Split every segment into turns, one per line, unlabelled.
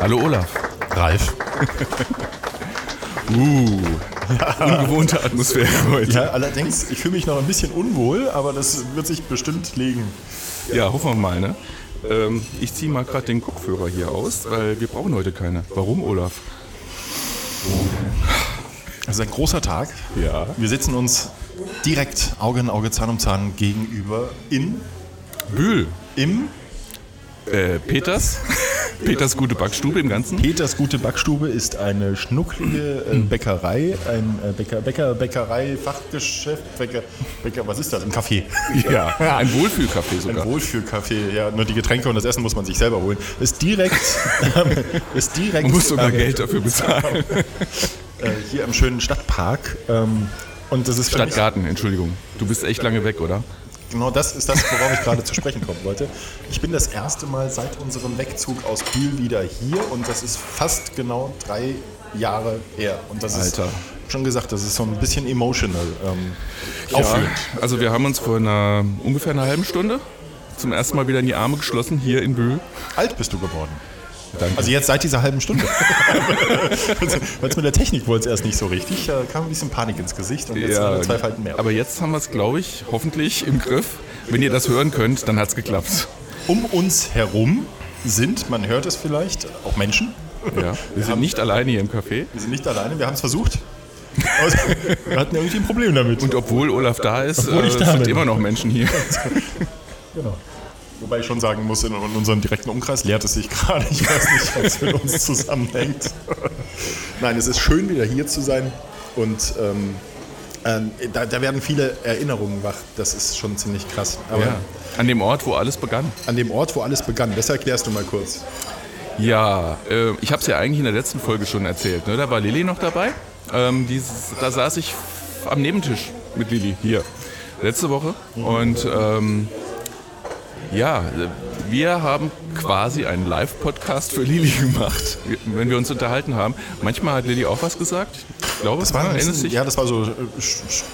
Hallo Olaf.
Ralf.
Uh, ungewohnte Atmosphäre heute.
Ja, allerdings, ich fühle mich noch ein bisschen unwohl, aber das wird sich bestimmt legen.
Ja, hoffen wir mal, ne? Ähm, ich ziehe mal gerade den Kopfhörer hier aus, weil wir brauchen heute keine. Warum, Olaf?
Es ist ein großer Tag.
Ja.
Wir sitzen uns direkt Auge in Auge, Zahn um Zahn gegenüber in,
Bühl.
im
Äh, Peters. Peters gute Backstube im Ganzen.
Peters Gute Backstube ist eine schnucklige äh, Bäckerei, ein äh, Bäcker, Bäcker, Bäckerei, Fachgeschäft, Bäcker, Bäcker, was ist das? Ein Café.
Ja, ein Wohlfühlcafé
Ein
sogar.
Wohlfühlcafé, ja, nur die Getränke und das Essen muss man sich selber holen. Ist direkt, ist direkt
Man muss sogar
äh,
Geld dafür bezahlen.
äh, hier im schönen Stadtpark. Ähm, und das ist
Stadtgarten, Entschuldigung. Du bist echt lange weg, oder?
Genau das ist das, worauf ich gerade zu sprechen kommen wollte. Ich bin das erste Mal seit unserem Wegzug aus Bühl wieder hier und das ist fast genau drei Jahre her. Und das
Alter.
ist schon gesagt, das ist so ein bisschen emotional. Ähm, aufführend.
Also wir haben uns vor einer ungefähr einer halben Stunde zum ersten Mal wieder in die Arme geschlossen hier in Bühl.
Alt bist du geworden.
Danke.
Also jetzt seit dieser halben Stunde. Weil es mit der Technik wohl erst nicht so richtig, da kam ein bisschen Panik ins Gesicht und jetzt haben wir zwei Falten mehr.
aber jetzt haben wir es, glaube ich, hoffentlich im Griff. Wenn ihr das hören könnt, dann hat es geklappt.
um uns herum sind, man hört es vielleicht, auch Menschen.
Ja, wir sind nicht alleine hier im Café.
Wir sind nicht alleine, wir haben es versucht. Aber wir hatten irgendwie ein Problem damit.
Und obwohl Olaf da ist, äh, sind immer noch Menschen hier.
Genau. Wobei ich schon sagen muss, in unserem direkten Umkreis leert es sich gerade. Ich weiß nicht, es mit uns zusammenhängt. Nein, es ist schön, wieder hier zu sein. Und ähm, ähm, da, da werden viele Erinnerungen wach. Das ist schon ziemlich krass. Aber
Ja, an dem Ort, wo alles begann.
an dem Ort, wo alles begann, das erklärst du mal kurz.
Ja, äh, ich habe es ja eigentlich in der letzten Folge schon erzählt. Ne? Da war Lilly noch dabei. Ähm, dieses, da saß ich am Nebentisch mit Lilly hier letzte Woche. Und ähm, ja, wir haben quasi einen Live-Podcast für Lilly gemacht, wenn wir uns unterhalten haben. Manchmal hat Lilly auch was gesagt. Ich glaube,
Das war, ein
dich?
ja, das war so, äh,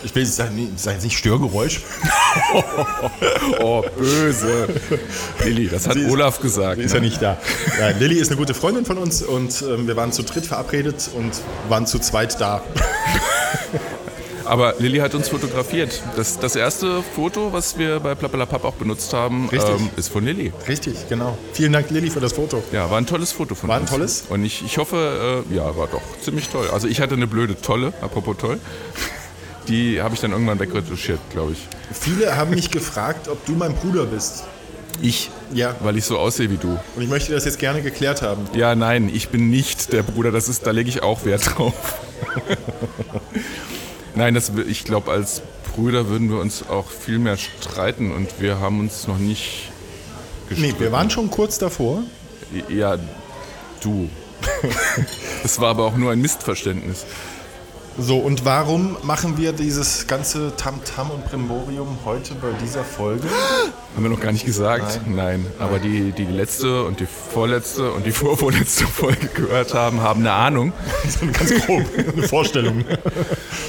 ich will sagen, sagen jetzt nicht Störgeräusch.
Oh, böse. Lilly, das hat
ist-
Olaf gesagt.
Ist
ne?
ja nicht da. Ja, Lilly ist eine gute Freundin von uns und ähm, wir waren zu dritt verabredet und waren zu zweit da.
Aber Lilly hat uns fotografiert. Das, das erste Foto, was wir bei Plappelapapp auch benutzt haben, ähm, ist von Lilly.
Richtig, genau. Vielen Dank, Lilly, für das Foto.
Ja, war ein tolles Foto von
War ein
uns.
tolles?
Und ich, ich hoffe, äh, ja, war doch ziemlich toll. Also ich hatte eine blöde Tolle, apropos toll. Die habe ich dann irgendwann wegretuschiert, glaube ich.
Viele haben mich gefragt, ob du mein Bruder bist.
Ich?
Ja.
Weil ich so aussehe wie du.
Und ich möchte das jetzt gerne geklärt haben.
Ja, nein, ich bin nicht der Bruder. Das ist, da lege ich auch Wert drauf. nein, das, ich glaube, als Brüder würden wir uns auch viel mehr streiten und wir haben uns noch nicht
Nee, wir waren schon kurz davor.
Ja, du. Das war aber auch nur ein Missverständnis.
So, und warum machen wir dieses ganze Tamtam und Brimborium heute bei dieser Folge?
Haben wir noch gar nicht gesagt? Nein. Aber die, die letzte und die vorletzte und die vorvorletzte Folge gehört haben, haben eine Ahnung.
So ganz grob, eine Vorstellung.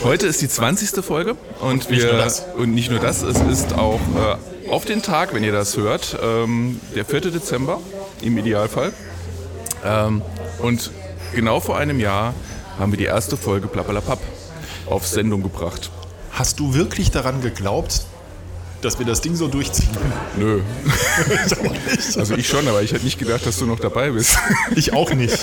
Heute ist die 20. Folge und
nicht
wir
nur das.
und nicht nur das, es ist auch äh, auf den Tag, wenn ihr das hört, ähm, der 4. Dezember im Idealfall. Ähm, und genau vor einem Jahr haben wir die erste Folge Plappalapapp auf Sendung gebracht.
Hast du wirklich daran geglaubt, dass wir das Ding so durchziehen?
Nö.
Ich.
Also ich schon, aber ich hätte nicht gedacht, dass du noch dabei bist.
Ich auch nicht.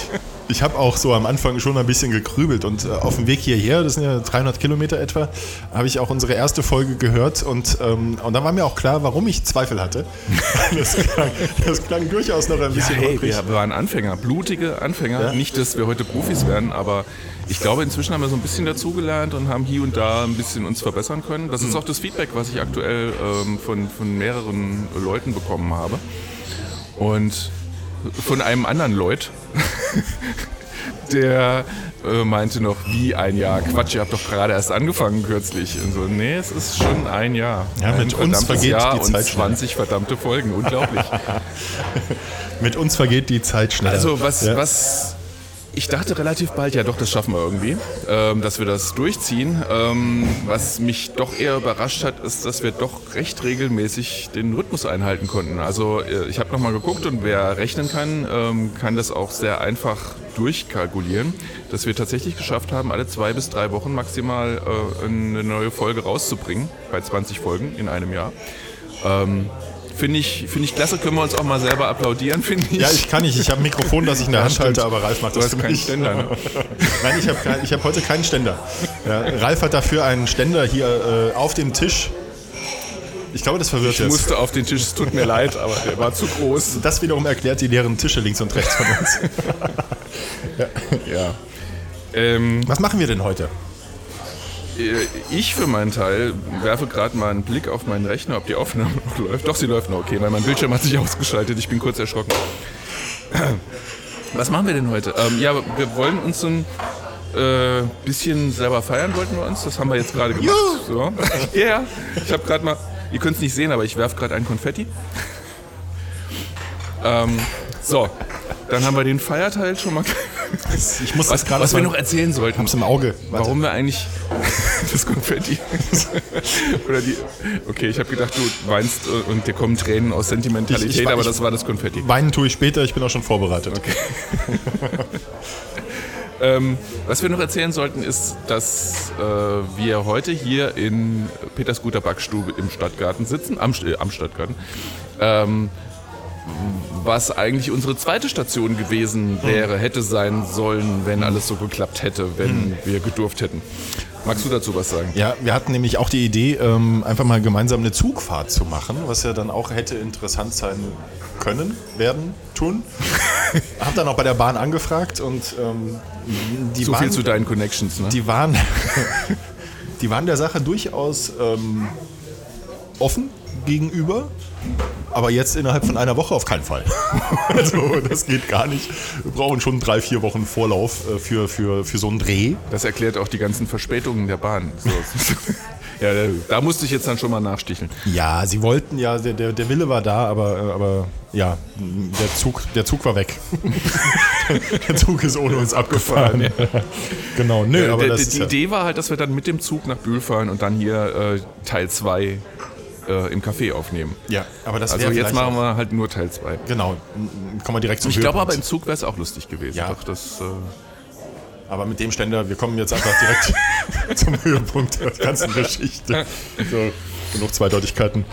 Ich habe auch so am Anfang schon ein bisschen gegrübelt und äh, auf dem Weg hierher, das sind ja 300 Kilometer etwa, habe ich auch unsere erste Folge gehört und, ähm, und da war mir auch klar, warum ich Zweifel hatte. Das klang, das klang durchaus noch ein bisschen
hey,
holprig.
wir waren Anfänger, blutige Anfänger.
Ja.
Nicht, dass wir heute Profis werden, aber ich glaube, inzwischen haben wir so ein bisschen dazugelernt und haben hier und da ein bisschen uns verbessern können. Das ist
Mhm.
auch das Feedback, was ich aktuell ähm, von, von mehreren Leuten bekommen habe. Und von einem anderen Leut, der äh, meinte noch, wie ein Jahr. Quatsch, ihr habt doch gerade erst angefangen kürzlich. Und so, nee, es ist schon ein Jahr.
Ja, mit
ein
uns
verdammtes
vergeht
Jahr
die
und
Zeit schnell.
20 verdammte Folgen. Unglaublich.
Mit uns vergeht die Zeit schneller.
Also was,
Ja.
was ich dachte relativ bald, ja doch, das schaffen wir irgendwie, ähm, dass wir das durchziehen. Ähm, was mich doch eher überrascht hat, ist, dass wir doch recht regelmäßig den Rhythmus einhalten konnten. Also äh, ich habe nochmal geguckt und wer rechnen kann, ähm, kann das auch sehr einfach durchkalkulieren, dass wir tatsächlich geschafft haben, alle zwei bis drei Wochen maximal äh, eine neue Folge rauszubringen, bei 20 Folgen in einem Jahr. Ähm, Finde ich, finde ich klasse, können wir uns auch mal selber applaudieren, finde ich.
Ja, ich kann nicht. Ich habe ein Mikrofon, das ich in der Hand halte, aber Ralf macht
Du
das
hast
für
keinen
mich.
Ständer, ne?
Nein, ich habe ich hab heute keinen Ständer. Ja, Ralf hat dafür einen Ständer hier äh, auf dem Tisch. Ich glaube, das verwirrt
Ich
jetzt.
musste auf den Tisch, es tut mir leid, aber der war zu groß.
Das wiederum erklärt die leeren Tische links und rechts von uns.
Ja. Ähm,
Was machen wir denn heute?
Äh, ich für meinen Teil werfe gerade mal einen Blick auf meinen Rechner, ob die Aufnahme noch läuft. Doch, sie läuft noch, okay, weil mein Bildschirm hat sich ausgeschaltet. Ich bin kurz erschrocken. Was machen wir denn heute? Ähm, ja, wir wollen uns so ein äh, bisschen selber feiern, wollten wir uns. Das haben wir jetzt gerade gemacht. So. Ja, ja. Ich habe gerade mal, ihr könnt es nicht sehen, aber ich werfe gerade ein Konfetti. Ähm, so, dann haben wir den Feierteil schon mal.
Ich muss
Was, was wir noch erzählen sollten.
Hab's im Auge. Warte.
Warum wir eigentlich das Konfetti oder die Okay, ich habe gedacht, du weinst äh, und dir kommen Tränen aus Sentimentalität,
Ich- ich-
aber
ich-
das war das Konfetti.
Weinen tue ich später, ich bin auch schon vorbereitet.
Ähm, was wir noch erzählen sollten, ist, dass äh, wir heute hier in Peters guter Backstube im Stadtgarten sitzen, am, äh, am Stadtgarten. Ähm, was eigentlich unsere zweite Station gewesen wäre, hätte sein sollen, wenn alles so geklappt hätte, wenn wir gedurft hätten. Magst du dazu was sagen?
Ja, wir hatten nämlich auch die Idee, ähm, einfach mal gemeinsam eine Zugfahrt zu machen, was ja dann auch hätte interessant sein können, werden, tun. Hab dann auch bei der Bahn angefragt und ähm, die,
So
waren,
viel zu deinen Connections, ne?
die, waren, die waren der Sache durchaus ähm, offen gegenüber, aber jetzt innerhalb von einer Woche auf keinen Fall. also das geht gar nicht. Wir brauchen schon drei, vier Wochen Vorlauf äh, für, für, für so einen Dreh.
Das erklärt auch die ganzen Verspätungen der Bahn. So. ja, da- musste ich jetzt dann schon mal nachsticheln.
Ja, sie wollten ja, der, der, der Wille war da, aber, äh, aber ja, der Zug, der Zug war weg. der Zug ist ohne uns abgefahren. genau, nö, aber
Der-
das
der-
ist
die
ja,
Idee war halt, dass wir dann mit dem Zug nach Bühl fahren und dann hier äh, Teil 2 äh, im Café aufnehmen.
ja, aber das
Also jetzt machen wir halt nur Teil 2.
Genau, kommen wir direkt zum
Ich glaube aber im. Zug wäre es auch lustig gewesen.
Ja.
Doch, das, äh,
Aber mit dem Ständer, wir kommen jetzt einfach direkt zum Höhepunkt der ganzen Geschichte. So, genug Zweideutigkeiten.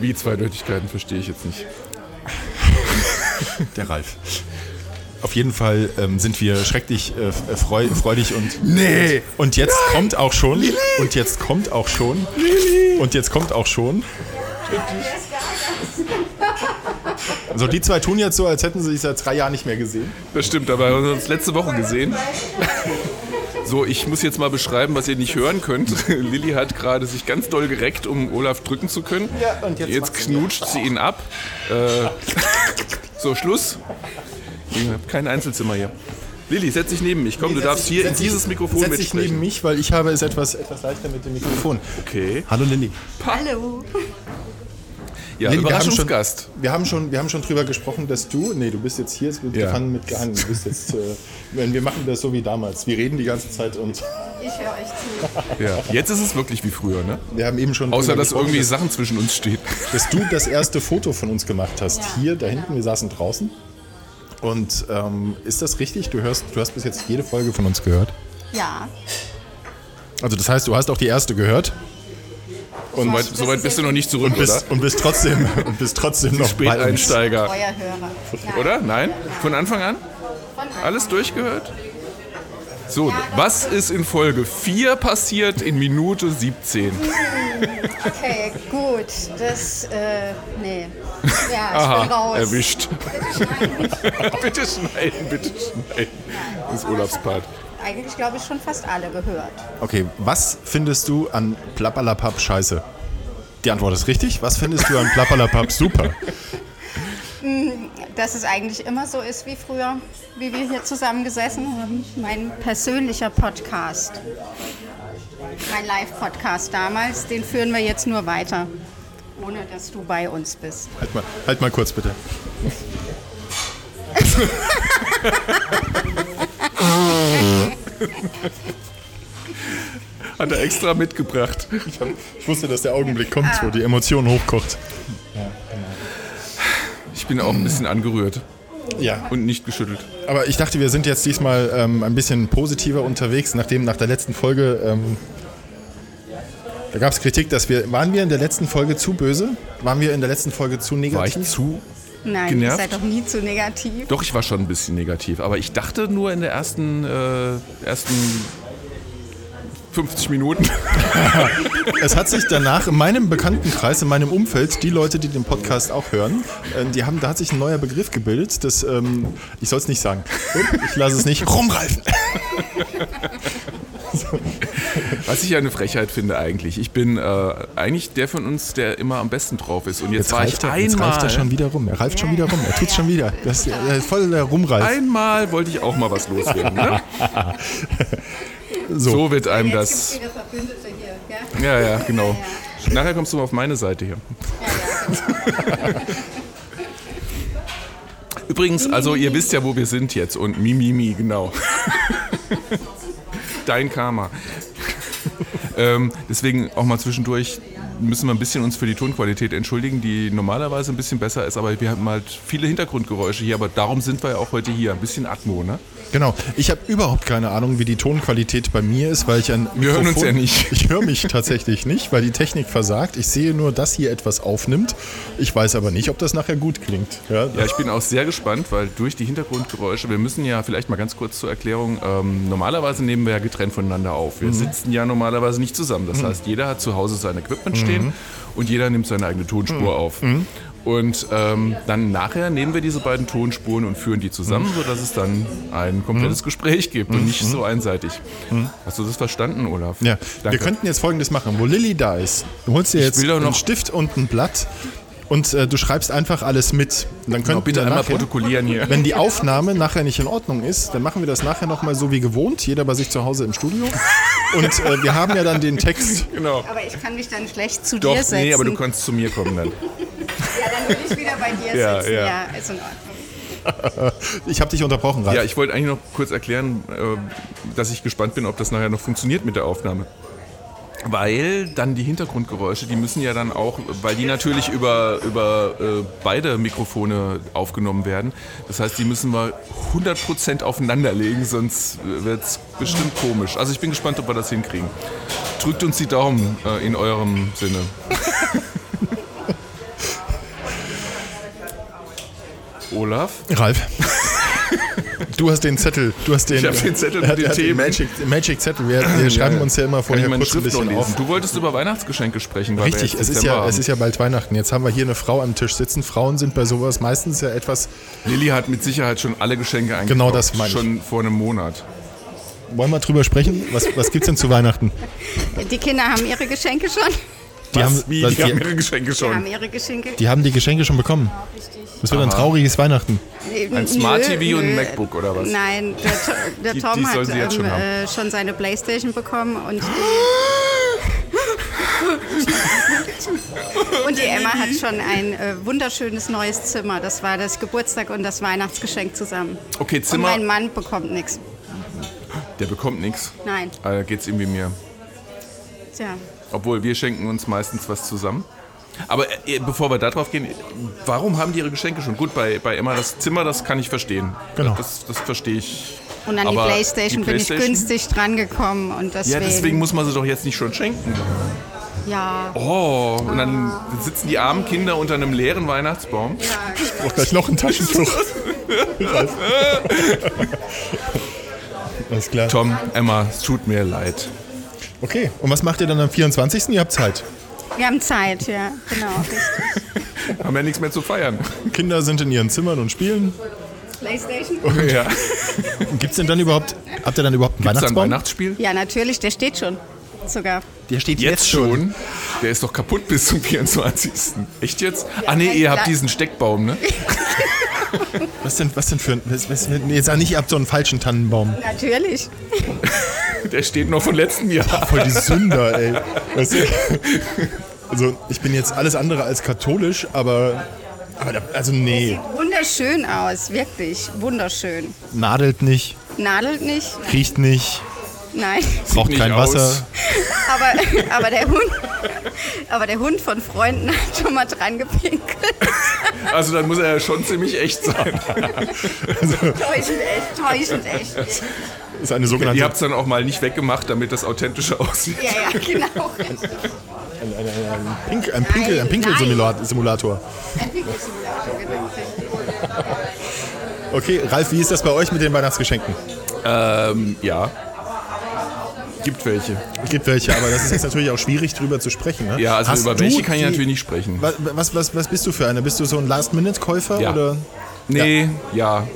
wie Zweideutigkeiten verstehe ich jetzt nicht.
Der Ralf. Auf jeden Fall ähm, sind wir schrecklich äh, f- freu freudig und
Nee!
Und jetzt kommt auch schon. Und jetzt kommt auch schon. Und jetzt kommt auch schon. So, die zwei tun jetzt so, als hätten sie sich seit drei Jahren nicht mehr gesehen.
Das stimmt, aber wir haben uns letzte Woche gesehen. So, ich muss jetzt mal beschreiben, was ihr nicht hören könnt. Lilly hat gerade sich ganz doll gereckt, um Olaf drücken zu können.
Ja, und jetzt sie-
knutscht sie ihn ab. Äh, so, Schluss. Ich habe kein Einzelzimmer hier. Lilly, setz dich neben mich. Komm, du darfst hier in dieses Mikrofon
Setz dich neben
mitsprechen.
mich, weil ich habe es etwas, etwas leichter mit dem Mikrofon.
Okay.
Hallo Lilly.
Hallo.
Ja,
Lilly, wir haben, schon,
Überraschungsgast.
wir, haben schon, wir haben schon drüber gesprochen, dass du, nee, du bist jetzt hier, wird
Ja.
gefangen mit gehangen. Du bist jetzt, äh, wir machen das so wie damals. Wir reden die ganze Zeit und
Ich höre euch zu.
Ja. Jetzt ist es wirklich wie früher, ne?
wir haben eben schon
Außer, dass irgendwie Sachen zwischen uns stehen.
dass du das erste Foto von uns gemacht hast.
Ja.
Hier, da hinten, wir saßen draußen. Und ähm, ist das richtig? Du, hörst, du hast bis jetzt jede Folge von uns gehört.
Ja.
Also das heißt, du hast auch die erste gehört
Und weit, so weit bist du noch nicht zurück,
und bist,
oder?
und bist trotzdem, und bist trotzdem noch bei uns.
Späteinsteiger.
Euer Hörer.
Oder? Nein? Von Anfang an?
Von Anfang
Alles durchgehört? So, was ist in Folge 4 passiert in Minute 17?
Okay, gut. Das, äh, nee. Ja, ich
Aha,
bin raus.
erwischt. bitte schneiden, bitte schneiden. Das ist Urlaubspart.
Eigentlich glaube ich schon fast alle gehört.
Okay, was findest du an Plappalapapp scheiße? Die Antwort ist richtig. Was findest du an Plappalapapp super?
Dass es eigentlich immer so ist wie früher, wie wir hier zusammengesessen haben. Mein persönlicher Podcast, mein Live-Podcast damals, den führen wir jetzt nur weiter, ohne dass du bei uns bist.
Halt mal, halt mal kurz bitte.
Hat er extra mitgebracht.
Ich, hab, ich wusste, dass der Augenblick kommt, wo die Emotion hochkocht.
Ich bin auch ein bisschen angerührt
Ja.
und nicht geschüttelt.
Aber ich dachte, wir sind jetzt diesmal ähm, ein bisschen positiver unterwegs, nachdem nach der letzten Folge. Ähm, da gab es Kritik, dass wir. Waren wir in der letzten Folge zu böse? Waren wir in der letzten Folge zu
War
negativ?
ich zu?
Nein,
Genervt?
ihr seid doch nie zu negativ.
Doch, ich war schon ein bisschen negativ. Aber ich dachte nur in der ersten, äh, ersten 50 Minuten.
Es hat sich danach in meinem Bekanntenkreis, in meinem Umfeld, die Leute, die den Podcast auch hören, äh, die haben, da hat sich ein neuer Begriff gebildet, das, ähm, ich soll es nicht sagen. Ich lasse es nicht. Rumreifen.
Was ich ja eine Frechheit finde eigentlich. Ich bin äh, eigentlich der von uns, der immer am besten drauf ist. Und jetzt,
Jetzt
war
reift,
ich
er, jetzt reift er
einmal,
schon wieder rum. Er reift schon wieder rum. Er tut's schon wieder. Das ist äh, voll der Rumreif.
einmal wollte ich auch mal was loswerden. Ne?
So.
So wird einem
Jetzt
das.
gibt's wieder Verbündete hier, gell?
Ja, ja, genau. Nachher kommst du mal auf meine Seite hier. Übrigens, also ihr wisst ja, wo wir sind jetzt und Mimimi, genau. Dein Karma. ähm, deswegen auch mal zwischendurch müssen wir ein bisschen uns für die Tonqualität entschuldigen, die normalerweise ein bisschen besser ist, aber wir haben halt viele Hintergrundgeräusche hier, aber darum sind wir ja auch heute hier. Ein bisschen Atmo, ne?
Genau. Ich habe überhaupt keine Ahnung, wie die Tonqualität bei mir ist, weil ich ein
Wir hören uns ja nicht.
Ich höre mich tatsächlich nicht, weil die Technik versagt. Ich sehe nur, dass hier etwas aufnimmt. Ich weiß aber nicht, ob das nachher gut klingt. Ja,
Ja, ich bin auch sehr gespannt, weil durch die Hintergrundgeräusche, wir müssen ja vielleicht mal ganz kurz zur Erklärung, ähm, normalerweise nehmen wir ja getrennt voneinander auf.
Mhm.
Wir sitzen ja normalerweise nicht zusammen. Das heißt, jeder hat zu Hause sein Equipment stehen
Mhm.
und jeder nimmt seine eigene Tonspur auf. Und ähm, dann nachher nehmen wir diese beiden Tonspuren und führen die zusammen,
Mhm.
sodass es dann ein komplettes Gespräch gibt und nicht so einseitig. Hast du das verstanden, Olaf?
Ja,
Danke.
wir könnten jetzt folgendes machen. Wo Lilly da ist, du holst dir jetzt einen Stift und ein Blatt und äh, du schreibst einfach alles mit. Und dann
Genau,
könnten
bitte
wir
einmal
nachher,
protokollieren hier.
Wenn die Aufnahme nachher nicht in Ordnung ist, dann machen wir das nachher nochmal so wie gewohnt, jeder bei sich zu Hause im Studio. Und äh, wir haben ja dann den Text.
Genau.
Aber ich kann mich dann schlecht zu
Doch,
dir setzen.
nee, aber du kannst zu mir kommen dann.
Ja, dann will ich wieder bei dir
Ja,
sitzen.
ja.
Ja. ist in Ordnung.
Ich habe dich unterbrochen, Ralf.
Ja, ich wollte eigentlich noch kurz erklären, äh, dass ich gespannt bin, ob das nachher noch funktioniert mit der Aufnahme. Weil dann die Hintergrundgeräusche, die müssen ja dann auch, weil die natürlich über, über äh, beide Mikrofone aufgenommen werden. Das heißt, die müssen wir 100% aufeinander legen, sonst wird es bestimmt komisch. Also ich bin gespannt, ob wir das hinkriegen. Drückt uns die Daumen äh, in eurem Sinne. Olaf?
Ralf. Du hast den Zettel, du hast den,
Ich hab den Zettel mit den Themen.
Magic, Magic Zettel. Wir, wir schreiben
ja.
uns ja immer vorher kurz ein
Schrift noch
bisschen auf.
Du wolltest über Weihnachtsgeschenke sprechen.
Richtig, es ist, ja,
haben.
es ist ja bald Weihnachten. Jetzt haben wir hier eine Frau am Tisch sitzen. Frauen sind bei sowas meistens ja etwas.
Lilly hat mit Sicherheit schon alle Geschenke eingekauft.
Genau das meine ich.
Schon vor einem Monat.
Wollen wir drüber sprechen? Was, was gibt es denn zu Weihnachten?
Die Kinder haben ihre Geschenke schon.
Die
Was?
haben,
Wie?
was,
Die haben
die,
ihre Geschenke
Die
schon.
haben ihre Geschenke.
die haben die Geschenke schon bekommen. Das wird ein trauriges Weihnachten.
Ein Smart TV und ein MacBook oder was?
Nein, der, To- der
Die-
Tom
die
hat ähm,
schon haben.
äh, schon seine Playstation bekommen und die, und die Emma hat schon ein äh, wunderschönes neues Zimmer. Das war das Geburtstag und das Weihnachtsgeschenk zusammen.
Okay,
Und
Zimmer,
mein Mann bekommt nichts.
der bekommt nichts.
Nein.
Da geht's ihm wie mir.
Tja.
Obwohl, wir schenken uns meistens was zusammen. Aber äh, bevor wir da drauf gehen, warum haben die ihre Geschenke schon? Gut, bei, bei Emma das Zimmer, das kann ich verstehen.
Genau.
Das, das verstehe ich.
Und an die Playstation,
die
bin ich
Playstation?
günstig drangekommen und deswegen.
Ja, deswegen muss man sie doch jetzt nicht schon schenken.
Ja.
Oh, und dann sitzen die armen Kinder unter einem leeren Weihnachtsbaum.
ja.
Ich brauche gleich noch ein Taschentuch. Alles klar.
Tom, Emma, es tut mir leid.
Okay, und was macht ihr dann am 24.? Ihr habt Zeit.
Wir haben Zeit, ja, genau, richtig.
Haben ja nichts mehr zu feiern.
Kinder sind in ihren Zimmern und spielen.
Playstation?
Ja.
Gibt es denn dann überhaupt, habt ihr dann überhaupt einen
Ist da ein
Weihnachtsbaum?
Weihnachtsspiel?
Ja, natürlich, der steht schon sogar.
Der steht
Jetzt schon. Der ist doch kaputt bis zum 24. Echt jetzt? Ah nee, ihr habt diesen Steckbaum, ne?
Was denn, was denn für ein. Was, was, nee, jetzt sag nicht, ihr habt so einen falschen Tannenbaum.
Natürlich.
Der steht noch von letztem Jahr.
Voll die Sünder, ey. Weißt du? Also, ich bin jetzt alles andere als katholisch, aber. Aber, da, also, nee.
Wunderschön aus, wirklich. Wunderschön.
Nadelt nicht,
Nadelt nicht?
riecht nicht,
Nein.
braucht kein
aus.
Wasser.
Aber, aber, der Hund, aber der Hund von Freunden hat schon mal dran gepinkelt.
Also dann muss er ja schon ziemlich echt sein.
Täuschend echt, täuschend echt.
Ist eine sogenannte.
Ihr habt es dann auch mal nicht weggemacht, damit das authentischer aussieht.
Ja, ja, genau.
Pink, ein Pinkel, ein Pinkelsimulator.
Ein Pinkelsimulator, genau.
Okay, Ralf, wie ist das bei euch mit den Weihnachtsgeschenken?
Ähm, ja. Gibt welche.
Es gibt welche, aber das ist jetzt natürlich auch schwierig, drüber zu sprechen. Ne?
Ja, also
Hast
über welche kann ich natürlich nicht sprechen.
Was, was, was, was bist du für einer? Bist du so ein Last-Minute-Käufer?
Ja.
Oder
Nee, ja.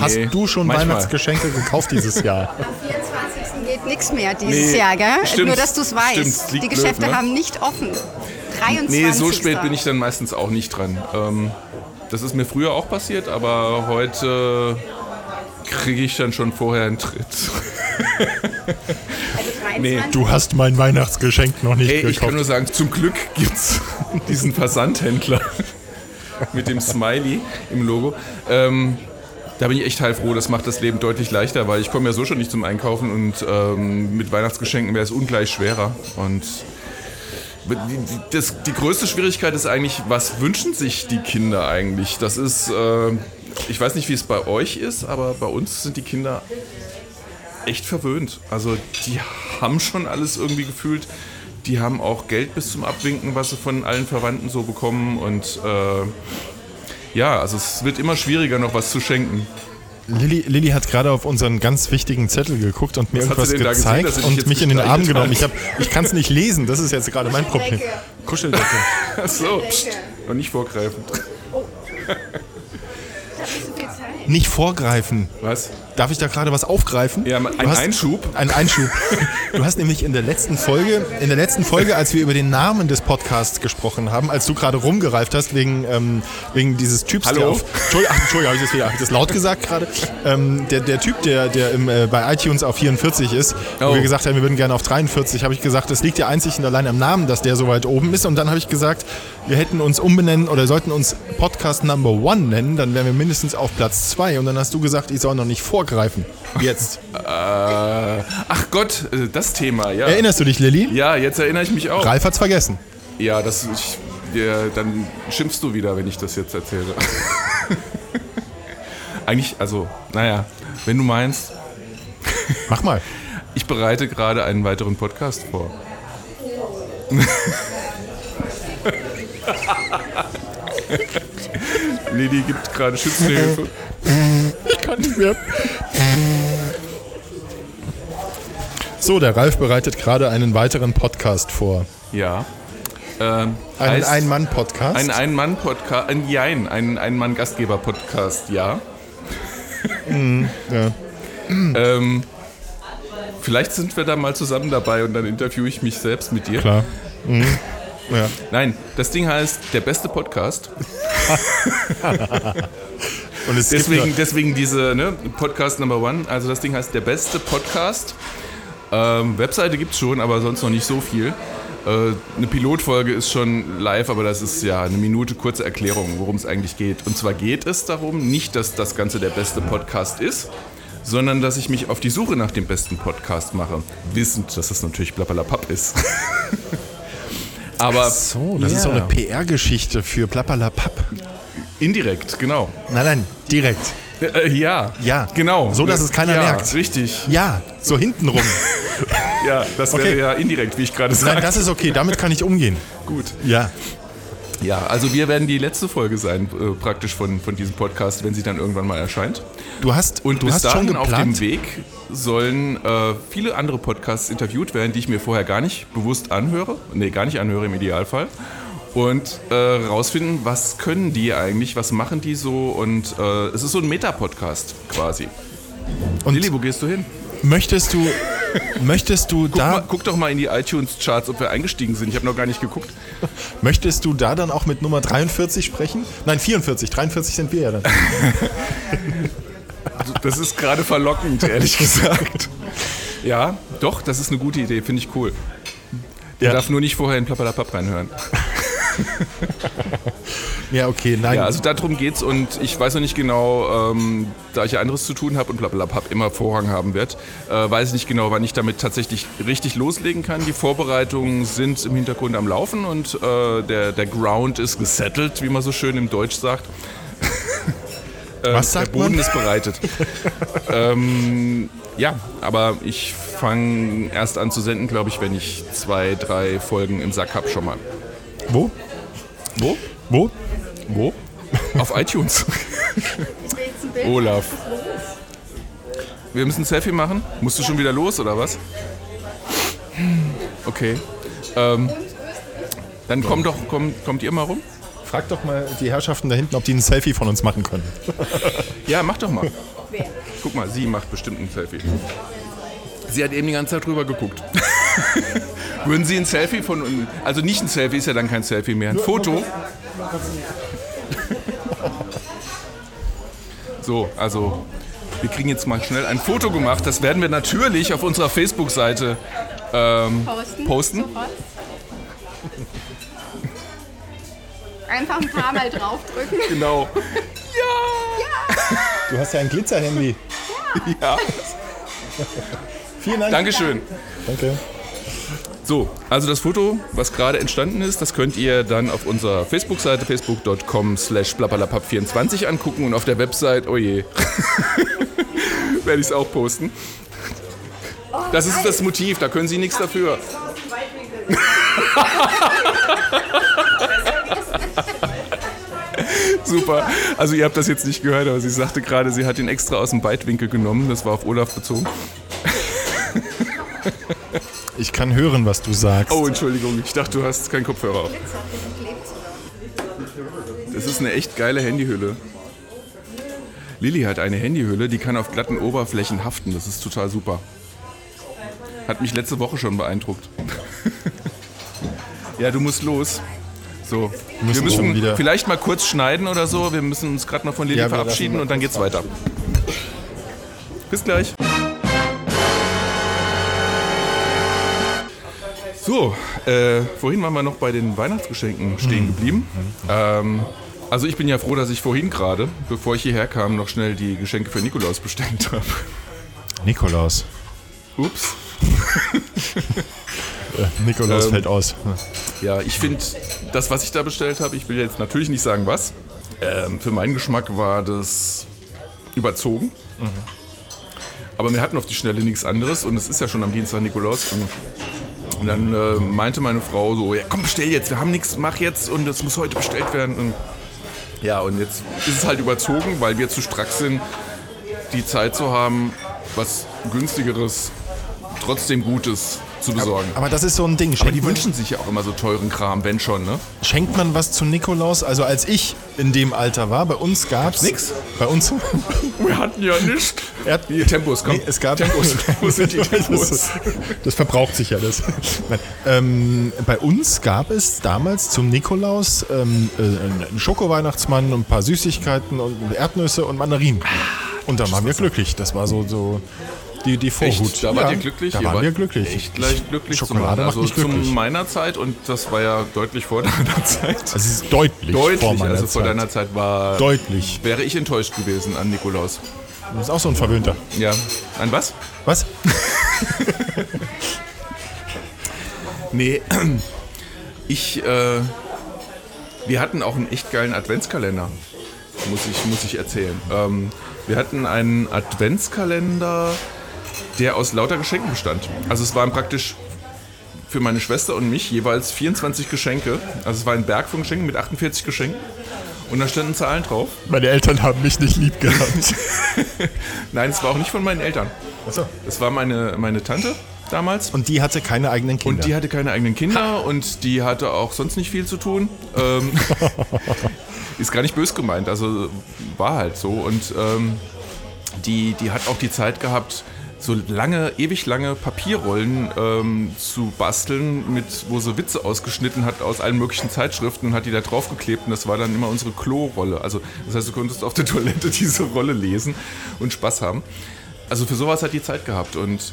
hast
nee.
du schon
Manchmal.
Weihnachtsgeschenke gekauft dieses Jahr?
Am 24. geht nichts mehr dieses
Nee,
Jahr, gell?
stimmt.
Nur, dass du es weißt. Die
blöd,
Geschäfte
ne?
haben nicht offen. 23.
Nee, so spät bin ich dann meistens auch nicht dran. Ähm, das ist mir früher auch passiert, aber heute kriege ich dann schon vorher einen Tritt.
23.
Nee,
Du hast mein Weihnachtsgeschenk noch nicht
Ey, ich kann
gekauft.
nur sagen, zum Glück gibt's diesen Versandhändler mit dem Smiley im Logo. Ähm, da bin ich echt heilfroh, das macht das Leben deutlich leichter, weil ich komme ja so schon nicht zum Einkaufen und ähm, mit Weihnachtsgeschenken wäre es ungleich schwerer. Und das, die größte Schwierigkeit ist eigentlich, was wünschen sich die Kinder eigentlich? Das ist, äh, ich weiß nicht, wie es bei euch ist, aber bei uns sind die Kinder echt verwöhnt. Also die haben schon alles irgendwie gefühlt. Die haben auch Geld bis zum Abwinken, was sie von allen Verwandten so bekommen. Und äh, ja, also es wird immer schwieriger, noch was zu schenken.
Lilly, Lilly hat gerade auf unseren ganz wichtigen Zettel geguckt und mir
Was hat
irgendwas
gesehen,
gezeigt
dich
und mich in den Arm genommen.
hat?
Ich, hab- ich kann es nicht lesen, das ist jetzt gerade mein Problem.
Kuscheldecke.
Ach so, pst, noch nicht vorgreifen.
Nicht vorgreifen.
Was?
Darf ich da gerade was aufgreifen?
Ja, ein
hast-
Einschub.
Ein Einschub. Du hast nämlich in der letzten Folge, in der letzten Folge, als wir über den Namen des Podcasts gesprochen haben, als du gerade rumgereift hast wegen, ähm, wegen dieses Typs,
Hallo?
der auf. Entschuldigung, Entschuldigung, habe ich das wieder hab ich das laut gesagt gerade? Ähm, der, der Typ, der, der im, äh, bei iTunes auf 44 ist, wo
Oh.
wir gesagt haben, wir würden gerne auf 43, habe ich gesagt, das liegt ja einzig und allein am Namen, dass der so weit oben ist. Und dann habe ich gesagt, wir hätten uns umbenennen oder sollten uns Podcast Number One nennen, dann wären wir mindestens auf Platz zwei. Und dann hast du gesagt, ich soll noch nicht vorgreifen. Jetzt.
Äh, ach Gott, äh, das Thema, ja.
Erinnerst du dich, Lilly?
Ja, jetzt erinnere ich mich auch.
Ralf hat's vergessen.
Ja, das, ich, ja, dann schimpfst du wieder, wenn ich das jetzt erzähle. Eigentlich, also, naja, wenn du meinst,
Mach mal.
ich bereite gerade einen weiteren Podcast vor. Lili gibt gerade schützende Hilfe.
Ich kann nicht mehr. So, der Ralf bereitet gerade einen weiteren Podcast vor.
Ja. Ähm,
Einen Ein-Mann-Podcast.
Ein Ein-Mann-Podcast, ein Jein, ein Ein-Mann-Gastgeber-Podcast, ja.
ja.
Ähm, vielleicht sind wir da mal zusammen dabei und dann interviewe ich mich selbst mit dir.
Klar. Mhm. Ja.
Nein, das Ding heißt der beste Podcast.
Und es
Deswegen, deswegen diese ne, Podcast Number One. Also das Ding heißt der beste Podcast. Ähm, Webseite gibt es schon, aber sonst noch nicht so viel. Äh, eine Pilotfolge ist schon live, aber das ist ja eine Minute kurze Erklärung, worum es eigentlich geht. Und zwar geht es darum, nicht, dass das Ganze der beste Podcast ist, sondern dass ich mich auf die Suche nach dem besten Podcast mache. Wissend, dass das natürlich Blablabla ist. aber
so, das ist so
Ja.
eine PR-Geschichte für Plappalapapp.
Indirekt, genau.
Nein, nein, direkt.
Äh, ja.
Ja.
Genau.
So, dass es keiner
ja,
merkt.
Richtig.
Ja, so hintenrum.
Ja, das wäre
Okay.
ja indirekt, wie ich gerade
Nein,
sagte.
das ist okay, damit kann ich umgehen.
Gut.
Ja.
Ja, also wir werden die letzte Folge sein, äh, praktisch von, von diesem Podcast, wenn sie dann irgendwann mal erscheint.
Du hast,
Und
du
bis
hast schon
dahin auf dem
geplant.
Weg sollen äh, viele andere Podcasts interviewt werden, die ich mir vorher gar nicht bewusst anhöre. Nee, gar nicht anhöre im Idealfall. Und äh, rausfinden, was können die eigentlich, was machen die so. Und äh, es ist so ein Meta-Podcast quasi.
Und
Lilly, wo gehst du hin?
möchtest du, Möchtest du
Guck,
da,
mal, guck doch mal in die iTunes-Charts, ob wir eingestiegen sind. Ich habe noch gar nicht geguckt.
möchtest du da dann auch mit Nummer 43 sprechen? Nein, 44. 43 sind wir ja dann.
Also, Das ist gerade verlockend, ehrlich gesagt. Ja, doch, das ist eine gute Idee, finde ich cool.
Ja.
Ich darf nur nicht vorher in Plappalapapp reinhören.
Ja, okay, nein.
Ja, also darum geht's und ich weiß noch nicht genau, ähm, da ich ja anderes zu tun habe und Blablabla immer Vorrang haben wird, äh, weiß ich nicht genau, wann ich damit tatsächlich richtig loslegen kann. Die Vorbereitungen sind im Hintergrund am Laufen und äh, der, der Ground ist gesettelt, wie man so schön im Deutsch sagt. Äh,
Was sagt
der Boden
man?
ist bereitet. ähm, ja, aber ich fange erst an zu senden, glaube ich, wenn ich zwei, drei Folgen im Sack habe schon mal.
Wo?
Wo?
Wo?
Wo? Auf iTunes. Olaf. Wir müssen ein Selfie machen. Musst du schon wieder los oder was? Okay. Ähm, dann kommt doch, kommt, kommt ihr mal rum?
Frag doch mal die Herrschaften da hinten, ob die ein Selfie von uns machen können.
Ja, mach doch mal. Guck mal, sie macht bestimmt ein Selfie. Sie hat eben die ganze Zeit drüber geguckt. Würden Sie ein Selfie von uns, also nicht ein Selfie, ist ja dann kein Selfie mehr, ein Foto. So, also wir kriegen jetzt mal schnell ein Foto gemacht. Das werden wir natürlich auf unserer Facebook-Seite ähm,
Posten.
Posten?
Einfach ein paar Mal draufdrücken.
Genau.
Du hast ja ein Glitzerhandy.
Ja.
Vielen Dank.
Dankeschön.
Danke.
So, also das Foto, was gerade entstanden ist, das könnt ihr dann auf unserer Facebook-Seite facebook.com slash blablabab24 angucken und auf der Website, oh je, werde ich es auch posten. Das ist das Motiv, da können Sie nichts dafür. Super. Also ihr habt das jetzt nicht gehört, aber sie sagte gerade, sie hat ihn extra aus dem Weitwinkel genommen. Das war auf Olaf bezogen.
Ich kann hören, was du sagst.
Oh, Entschuldigung, ich dachte, du hast keinen Kopfhörer auf. Das ist eine echt geile Handyhülle. Lilly hat eine Handyhülle, die kann auf glatten Oberflächen haften. Das ist total super. Hat mich letzte Woche schon beeindruckt. ja, du musst los. So, wir
müssen
müssen
schon wieder.
vielleicht mal kurz schneiden oder so. Wir müssen uns gerade noch von Lilly
Ja, wir
verabschieden und dann geht's weiter. Bis gleich. So, äh, vorhin waren wir noch bei den Weihnachtsgeschenken stehen geblieben. Ähm, also ich bin ja froh, dass ich vorhin gerade, bevor ich hierher kam, noch schnell die Geschenke für Nikolaus bestellt habe.
Nikolaus.
Ups.
Nikolaus
Ähm,
fällt aus.
Ja, ich finde, das, was ich da bestellt habe, ich will jetzt natürlich nicht sagen, was. Ähm, für meinen Geschmack war das überzogen. Aber wir hatten auf die Schnelle nichts anderes und es ist ja schon am Dienstag Nikolaus. Und, und dann äh, meinte meine Frau so, ja komm, bestell jetzt, wir haben nichts, mach jetzt und es muss heute bestellt werden. Und, ja, und jetzt ist es halt überzogen, weil wir zu strack sind, die Zeit zu haben, was günstigeres, trotzdem Gutes zu besorgen.
Aber das ist so ein Ding.
Aber
Schenkt,
die
man,
wünschen sich ja auch immer so teuren Kram, wenn schon, ne?
schenkt man was zu Nikolaus? Also als ich in dem Alter war, bei uns gab's
nix.
Bei uns
Wir hatten ja nicht.
Er-
Die Tempos, komm.
Nee, es gab
Tempos. Wo sind die Tempos?
Das, das verbraucht sich ja das. Nein. Ähm, bei uns gab es damals zum Nikolaus ähm, äh, einen Schoko-Weihnachtsmann und ein paar Süßigkeiten und Erdnüsse und Mandarinen. Und da waren wir glücklich. Das war so, so die, die Vorhut.
Echt? Da wart
Ja,
ihr glücklich?
Da waren
wart
wir glücklich.
Echt leicht glücklich
Schokolade
zu machen. Also
glücklich.
zu meiner Zeit und das war ja deutlich vor deiner Zeit.
Es ist deutlich,
Deutlich,
vor meiner
also vor
Zeit.
deiner Zeit war.
Deutlich.
Wäre ich enttäuscht gewesen an Nikolaus.
Du bist auch so ein Verwöhnter.
Ja. An was?
Was?
Nee. Ich, äh, wir hatten auch einen echt geilen Adventskalender, muss ich, muss ich erzählen. Ähm, wir hatten einen Adventskalender, der aus lauter Geschenken bestand. Also es waren praktisch für meine Schwester und mich jeweils 24 Geschenke. Also es war ein Berg von Geschenken mit 48 Geschenken. Und da standen Zahlen drauf.
Meine Eltern haben mich nicht lieb gehabt.
Nein, es war auch nicht von meinen Eltern.
Achso.
Das war meine, meine Tante damals.
Und die hatte keine eigenen Kinder.
Und die hatte keine eigenen Kinder und die hatte auch sonst nicht viel zu tun. Ähm, ist gar nicht bös gemeint, also war halt so. Und ähm, die, die hat auch die Zeit gehabt, so lange, ewig lange Papierrollen ähm, zu basteln, mit, wo so Witze ausgeschnitten hat aus allen möglichen Zeitschriften und hat die da draufgeklebt und das war dann immer unsere Klorolle. Also das heißt, du konntest auf der Toilette diese Rolle lesen und Spaß haben. Also für sowas hat die Zeit gehabt und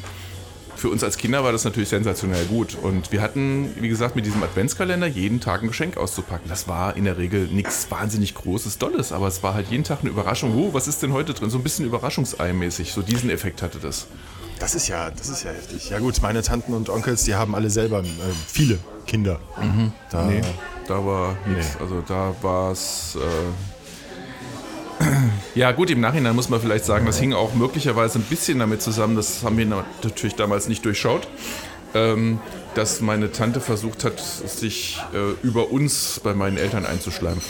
für uns als Kinder war das natürlich sensationell gut. Und wir hatten, wie gesagt, mit diesem Adventskalender jeden Tag ein Geschenk auszupacken. Das war in der Regel nichts wahnsinnig Großes, Dolles, aber es war halt jeden Tag eine Überraschung. Oh, was ist denn heute drin? So ein bisschen Überraschungsei-mäßig. So diesen Effekt hatte das.
Das ist ja, das ist ja heftig. Ja gut, meine Tanten und Onkels, die haben alle selber äh, viele Kinder. Mhm.
Da, nee, da war nichts. Nee. Also da war es. Äh, ja, gut, im Nachhinein muss man vielleicht sagen, das hing auch möglicherweise ein bisschen damit zusammen, das haben wir natürlich damals nicht durchschaut, ähm, dass meine Tante versucht hat, sich äh, über uns bei meinen Eltern einzuschleimen.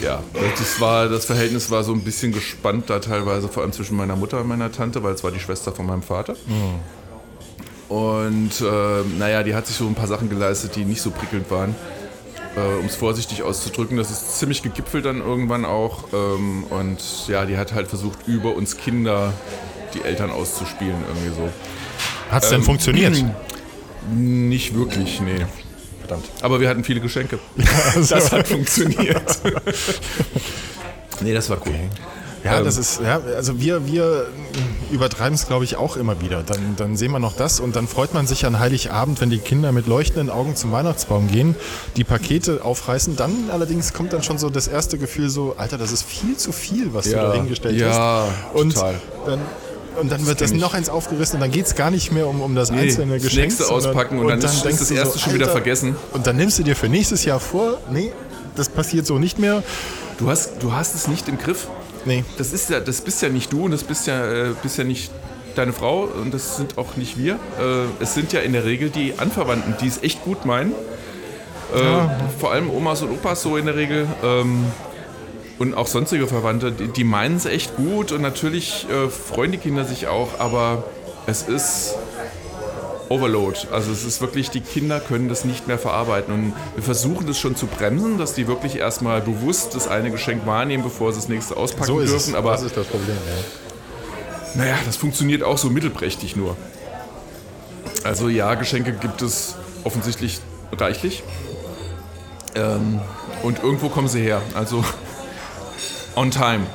Ja, das, war, das Verhältnis war so ein bisschen gespannt da teilweise, vor allem zwischen meiner Mutter und meiner Tante, weil es war die Schwester von meinem Vater. Mhm. Und äh, naja, die hat sich so ein paar Sachen geleistet, die nicht so prickelnd waren äh, um es vorsichtig auszudrücken. Das ist ziemlich gegipfelt dann irgendwann auch. Ähm, und ja, die hat halt versucht, über uns Kinder die Eltern auszuspielen, irgendwie so.
Hat es ähm, denn funktioniert?
Nicht wirklich, nee. Verdammt. Aber wir hatten viele Geschenke. das hat funktioniert. nee, das war cool. Okay.
Ja, ähm, das ist, ja, also wir, wir übertreiben es, glaube ich, auch immer wieder. Dann, dann sehen wir noch das und dann freut man sich an Heiligabend, wenn die Kinder mit leuchtenden Augen zum Weihnachtsbaum gehen, die Pakete aufreißen. Dann allerdings kommt dann schon so das erste Gefühl so, Alter, das ist viel zu viel, was ja, du da hingestellt
ja,
hast. Und total. dann und dann wird das, das noch eins aufgerissen und dann geht es gar nicht mehr um, um das nee, einzelne Geschenk.
Das nächste auspacken und, und dann, dann ist das erste so, schon wieder vergessen.
Und dann nimmst du dir für nächstes Jahr vor, nee, das passiert so nicht mehr.
Du hast, du hast es nicht im Griff. Nee. Das ist ja, das bist ja nicht du und das bist ja, äh, bist ja nicht deine Frau und das sind auch nicht wir. Äh, es sind ja in der Regel die Anverwandten, die es echt gut meinen. Äh, ja. Vor allem Omas und Opas so in der Regel. Ähm, und auch sonstige Verwandte, die, die meinen es echt gut und natürlich äh, freuen die Kinder sich auch, aber es ist Overload. Also es ist wirklich, die Kinder können das nicht mehr verarbeiten. Und wir versuchen das schon zu bremsen, dass die wirklich erstmal bewusst das eine Geschenk wahrnehmen, bevor sie das nächste auspacken so dürfen. Es.
Aber das ist das Problem, ja.
Naja, das funktioniert auch so mittelprächtig nur. Also ja, Geschenke gibt es offensichtlich reichlich. Ähm, und irgendwo kommen sie her. Also on time.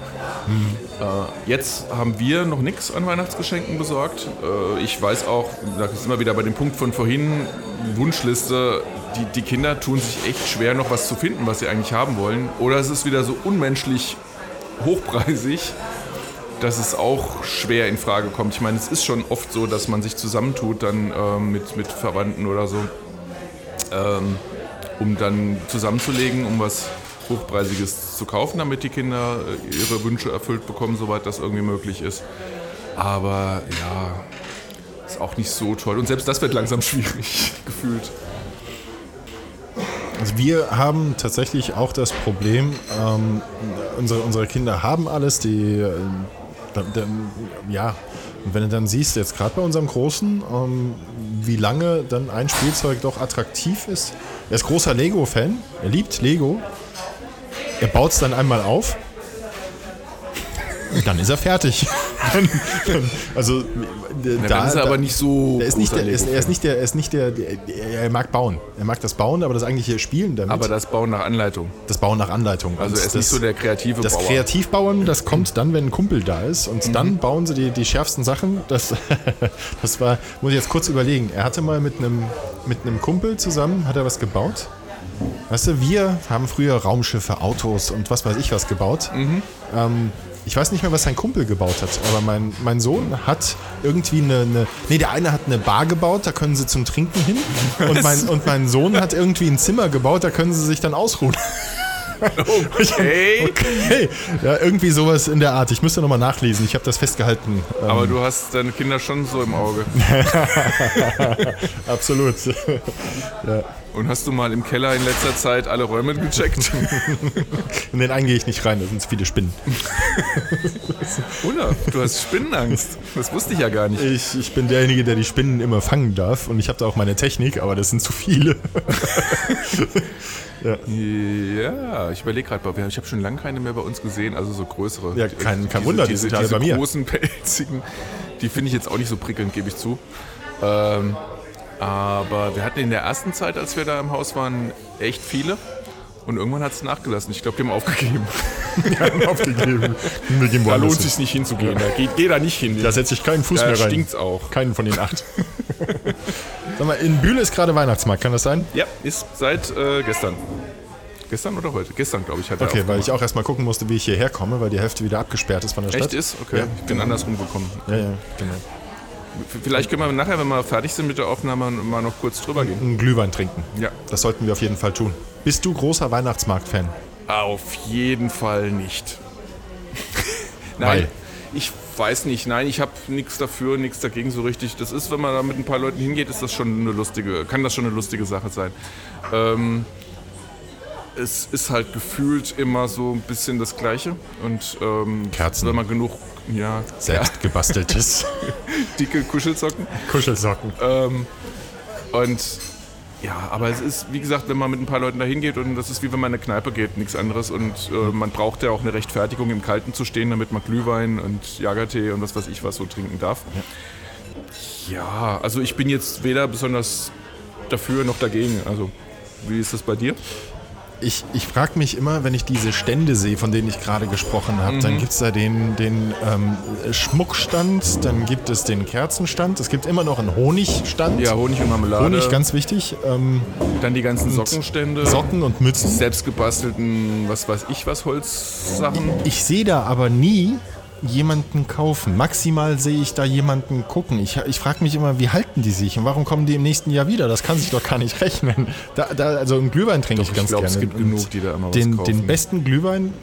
Äh, jetzt haben wir noch nichts an Weihnachtsgeschenken besorgt. Äh, ich weiß auch, da sind wir wieder bei dem Punkt von vorhin, Wunschliste, die, die Kinder tun sich echt schwer, noch was zu finden, was sie eigentlich haben wollen. Oder es ist wieder so unmenschlich hochpreisig, dass es auch schwer in Frage kommt. Ich meine, es ist schon oft so, dass man sich zusammentut dann äh, mit, mit Verwandten oder so, ähm, um dann zusammenzulegen, um was Hochpreisiges zu kaufen, damit die Kinder äh, ihre Wünsche erfüllt bekommen, soweit das irgendwie möglich ist. Aber ja, ist auch nicht so toll. Und selbst das wird langsam schwierig gefühlt.
Also wir haben tatsächlich auch das Problem, ähm, unsere, unsere Kinder haben alles, die, äh, dann, ja, und wenn du dann siehst, jetzt gerade bei unserem Großen, ähm, wie lange dann ein Spielzeug doch attraktiv ist. Er ist großer Lego-Fan, er liebt Lego er baut es dann einmal auf. Und dann ist er fertig. also
Na, da ist er aber nicht so.
Er ist nicht der, ist, er ist nicht der, er ist nicht der, der, er mag bauen. Er mag das Bauen, aber das eigentliche Spielen damit.
Aber das Bauen nach Anleitung.
Das Bauen nach Anleitung.
Also er ist das, nicht so der kreative
das
Bauer.
Das Kreativbauen, das kommt dann, wenn ein Kumpel da ist und mhm. dann bauen sie die, die schärfsten Sachen. Das, das war, muss ich jetzt kurz überlegen. Er hatte mal mit einem mit einem Kumpel zusammen, hat er was gebaut Weißt du, wir haben früher Raumschiffe, Autos und was weiß ich was gebaut. Mhm. Ähm, ich weiß nicht mehr, was sein Kumpel gebaut hat, aber mein, mein Sohn hat irgendwie eine, eine. Nee, der eine hat eine Bar gebaut, da können sie zum Trinken hin. Und mein, und mein Sohn hat irgendwie ein Zimmer gebaut, da können sie sich dann ausruhen.
Okay.
okay. Ja, irgendwie sowas in der Art. Ich müsste nochmal nachlesen. Ich habe das festgehalten.
Aber ähm. du hast deine Kinder schon so im Auge.
Absolut.
ja. Und hast du mal im Keller in letzter Zeit alle Räume gecheckt?
in den einen gehe ich nicht rein, da sind viele Spinnen.
Olaf, du hast Spinnenangst. Das wusste ich ja gar nicht.
Ich, ich bin derjenige, der die Spinnen immer fangen darf. Und ich habe da auch meine Technik, aber das sind zu viele.
ja. ja, ich überlege gerade, ich habe schon lange keine mehr bei uns gesehen, also so größere.
Ja, kein, kein Wunder, die sind alle bei mir.
großen pelzigen, die finde ich jetzt auch nicht so prickelnd, gebe ich zu. Ähm, aber wir hatten in der ersten Zeit, als wir da im Haus waren, echt viele. Und irgendwann hat es nachgelassen. Ich glaube, die haben aufgegeben.
Die haben aufgegeben.
Da lohnt es sich nicht hinzugehen. Da geht, geh da nicht hin.
Da setze ich keinen Fuß da mehr rein. Da
stinkt's auch.
Keinen von den acht. Sag mal, in Bühle ist gerade Weihnachtsmarkt, kann das sein?
Ja, ist seit äh, gestern. Gestern oder heute? Gestern, glaube ich, hat
Okay, weil ich auch erstmal gucken musste, wie ich hierher komme, weil die Hälfte wieder abgesperrt ist von der Stadt.
Echt ist? Okay. Ja, ich bin genau. andersrum gekommen.
Ja, ja, genau.
Vielleicht können wir nachher, wenn wir fertig sind mit der Aufnahme, mal noch kurz drüber gehen.
Einen Glühwein trinken.
Ja.
Das sollten wir auf jeden Fall tun. Bist du großer Weihnachtsmarkt-Fan?
Auf jeden Fall nicht. Nein. Weil? Ich weiß nicht, nein, ich habe nichts dafür, nichts dagegen so richtig. Das ist, wenn man da mit ein paar Leuten hingeht, ist das schon eine lustige, kann das schon eine lustige Sache sein. Ähm, es ist halt gefühlt immer so ein bisschen das Gleiche. Und ähm,
Kerzen.
wenn man genug, ja.
Selbst gebasteltes.
Dicke Kuschelsocken.
Kuschelsocken.
Ähm, und ja, aber es ist, wie gesagt, wenn man mit ein paar Leuten da hingeht und das ist wie wenn man in eine Kneipe geht, nichts anderes. Und äh, man braucht ja auch eine Rechtfertigung, im Kalten zu stehen, damit man Glühwein und Jagertee und was weiß ich was so trinken darf. Ja, ja also ich bin jetzt weder besonders dafür noch dagegen. Also, wie ist das bei dir?
Ich, ich frage mich immer, wenn ich diese Stände sehe, von denen ich gerade gesprochen habe, mhm. dann gibt es da den, den ähm, Schmuckstand, dann gibt es den Kerzenstand, es gibt immer noch einen Honigstand.
Ja, Honig und Marmelade.
Honig, ganz wichtig. Ähm,
dann die ganzen Sockenstände.
Socken und Mützen.
Selbstgebastelten, was weiß ich was, Holzsachen.
Ich, ich sehe da aber nie jemanden kaufen. Maximal sehe ich da jemanden gucken. Ich, ich frage mich immer, wie halten die sich und warum kommen die im nächsten Jahr wieder? Das kann sich doch gar nicht rechnen. Da, da, also einen Glühwein trinke doch, ich ganz ich glaub, gerne.
Es gibt genug, die da immer
den,
was kaufen.
Den besten Glühwein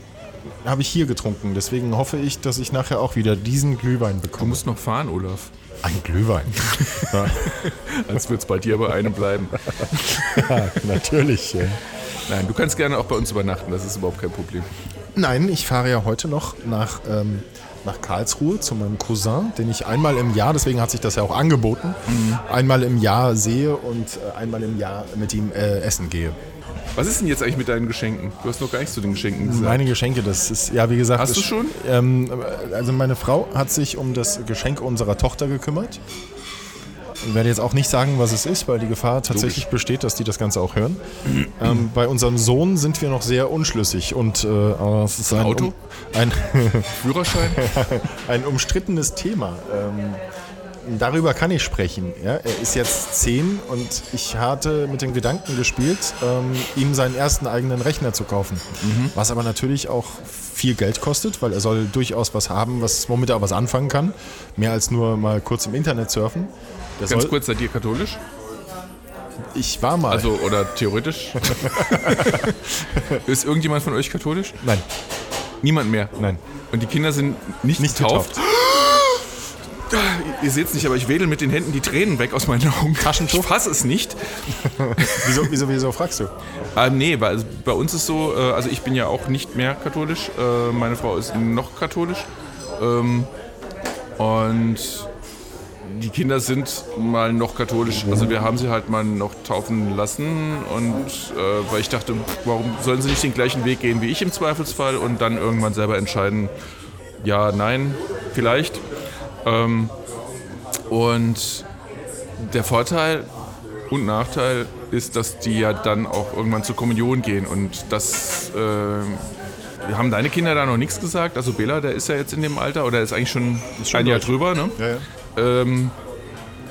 habe ich hier getrunken. Deswegen hoffe ich, dass ich nachher auch wieder diesen Glühwein bekomme. Du
musst noch fahren, Olaf.
Ein Glühwein.
ja. Als wird es bei dir bei einem bleiben.
ja, natürlich. Ja.
Nein, du kannst gerne auch bei uns übernachten, das ist überhaupt kein Problem.
Nein, ich fahre ja heute noch nach ähm, nach Karlsruhe zu meinem Cousin, den ich einmal im Jahr, deswegen hat sich das ja auch angeboten, mhm. einmal im Jahr sehe und äh, einmal im Jahr mit ihm äh, essen gehe.
Was ist denn jetzt eigentlich mit deinen Geschenken? Du hast noch gar nichts zu den Geschenken gesagt.
Meine Geschenke, das ist, ja, wie gesagt.
Hast du schon?
Ähm, also, meine Frau hat sich um das Geschenk unserer Tochter gekümmert. Ich werde jetzt auch nicht sagen, was es ist, weil die Gefahr tatsächlich Logisch. besteht, dass die das Ganze auch hören. ähm, bei unserem Sohn sind wir noch sehr unschlüssig und äh, es ist ein,
Auto?
Um, ein
Führerschein?
ein umstrittenes Thema. Ähm, darüber kann ich sprechen. Ja? Er ist jetzt zehn und ich hatte mit dem Gedanken gespielt, ähm, ihm seinen ersten eigenen Rechner zu kaufen. Mhm. Was aber natürlich auch viel Geld kostet, weil er soll durchaus was haben, was, womit er was anfangen kann. Mehr als nur mal kurz im Internet surfen.
Der Ganz kurz, seid ihr katholisch?
Ich war mal.
Also, oder theoretisch? ist irgendjemand von euch katholisch?
Nein.
Niemand mehr?
Nein.
Und die Kinder sind nicht, nicht getauft? getauft. Ihr seht es nicht, aber ich wedel mit den Händen die Tränen weg aus meinen Augen.
Taschentuch?
Ich fasse es nicht.
wieso, wieso, wieso fragst du?
Ah, nee, also bei uns ist so, äh, also ich bin ja auch nicht mehr katholisch. Äh, meine Frau ist noch katholisch. Ähm, und die Kinder sind mal noch katholisch. Also wir haben sie halt mal noch taufen lassen und äh, weil ich dachte, warum sollen sie nicht den gleichen Weg gehen wie ich im Zweifelsfall und dann irgendwann selber entscheiden, ja, nein, vielleicht. Ähm, und der Vorteil und Nachteil ist, dass die ja dann auch irgendwann zur Kommunion gehen und das äh, haben deine Kinder da noch nichts gesagt? Also Bela, der ist ja jetzt in dem Alter oder ist eigentlich schon, ist schon ein Jahr drüber, ne?
Ja, ja.
Ähm,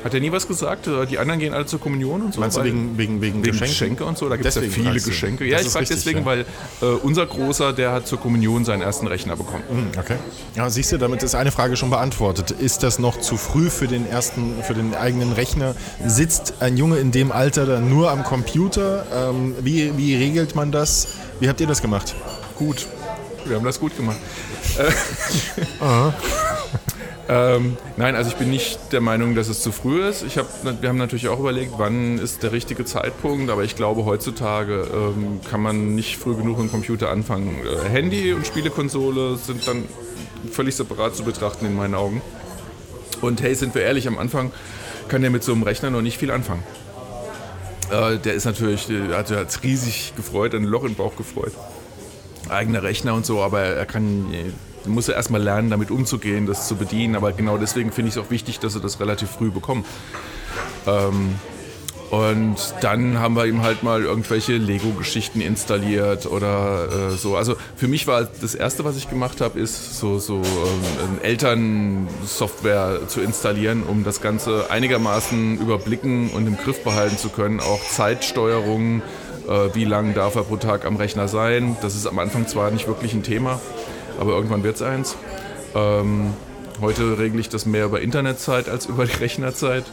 hat er nie was gesagt? Die anderen gehen alle zur Kommunion und so?
Meinst du wegen, wegen, wegen, wegen
Geschenke? Geschenke? und so? Da gibt es ja viele Geschenke. Ja, ich frage deswegen, ja. weil äh, unser Großer, der hat zur Kommunion seinen ersten Rechner bekommen.
Mhm, okay. Ja, siehst du, damit ist eine Frage schon beantwortet. Ist das noch zu früh für den ersten, für den eigenen Rechner? Sitzt ein Junge in dem Alter dann nur am Computer? Ähm, wie, wie regelt man das? Wie habt ihr das gemacht?
Gut. Wir haben das gut gemacht. Aha. Ähm, nein, also ich bin nicht der Meinung, dass es zu früh ist. Ich hab, wir haben natürlich auch überlegt, wann ist der richtige Zeitpunkt, aber ich glaube, heutzutage ähm, kann man nicht früh genug im Computer anfangen. Äh, Handy und Spielekonsole sind dann völlig separat zu betrachten in meinen Augen. Und hey, sind wir ehrlich, am Anfang kann der mit so einem Rechner noch nicht viel anfangen. Äh, der ist natürlich, der hat sich riesig gefreut, ein Loch im Bauch gefreut. eigener Rechner und so, aber er kann, er muss ja erstmal lernen, damit umzugehen, das zu bedienen. Aber genau deswegen finde ich es auch wichtig, dass er das relativ früh bekommt. Ähm, und dann haben wir ihm halt mal irgendwelche Lego-Geschichten installiert oder äh, so. Also für mich war das Erste, was ich gemacht habe, ist so, so ähm, Elternsoftware zu installieren, um das Ganze einigermaßen überblicken und im Griff behalten zu können. Auch Zeitsteuerung, äh, wie lange darf er pro Tag am Rechner sein. Das ist am Anfang zwar nicht wirklich ein Thema, aber irgendwann wird es eins. Ähm, heute regle ich das mehr über Internetzeit als über die Rechnerzeit.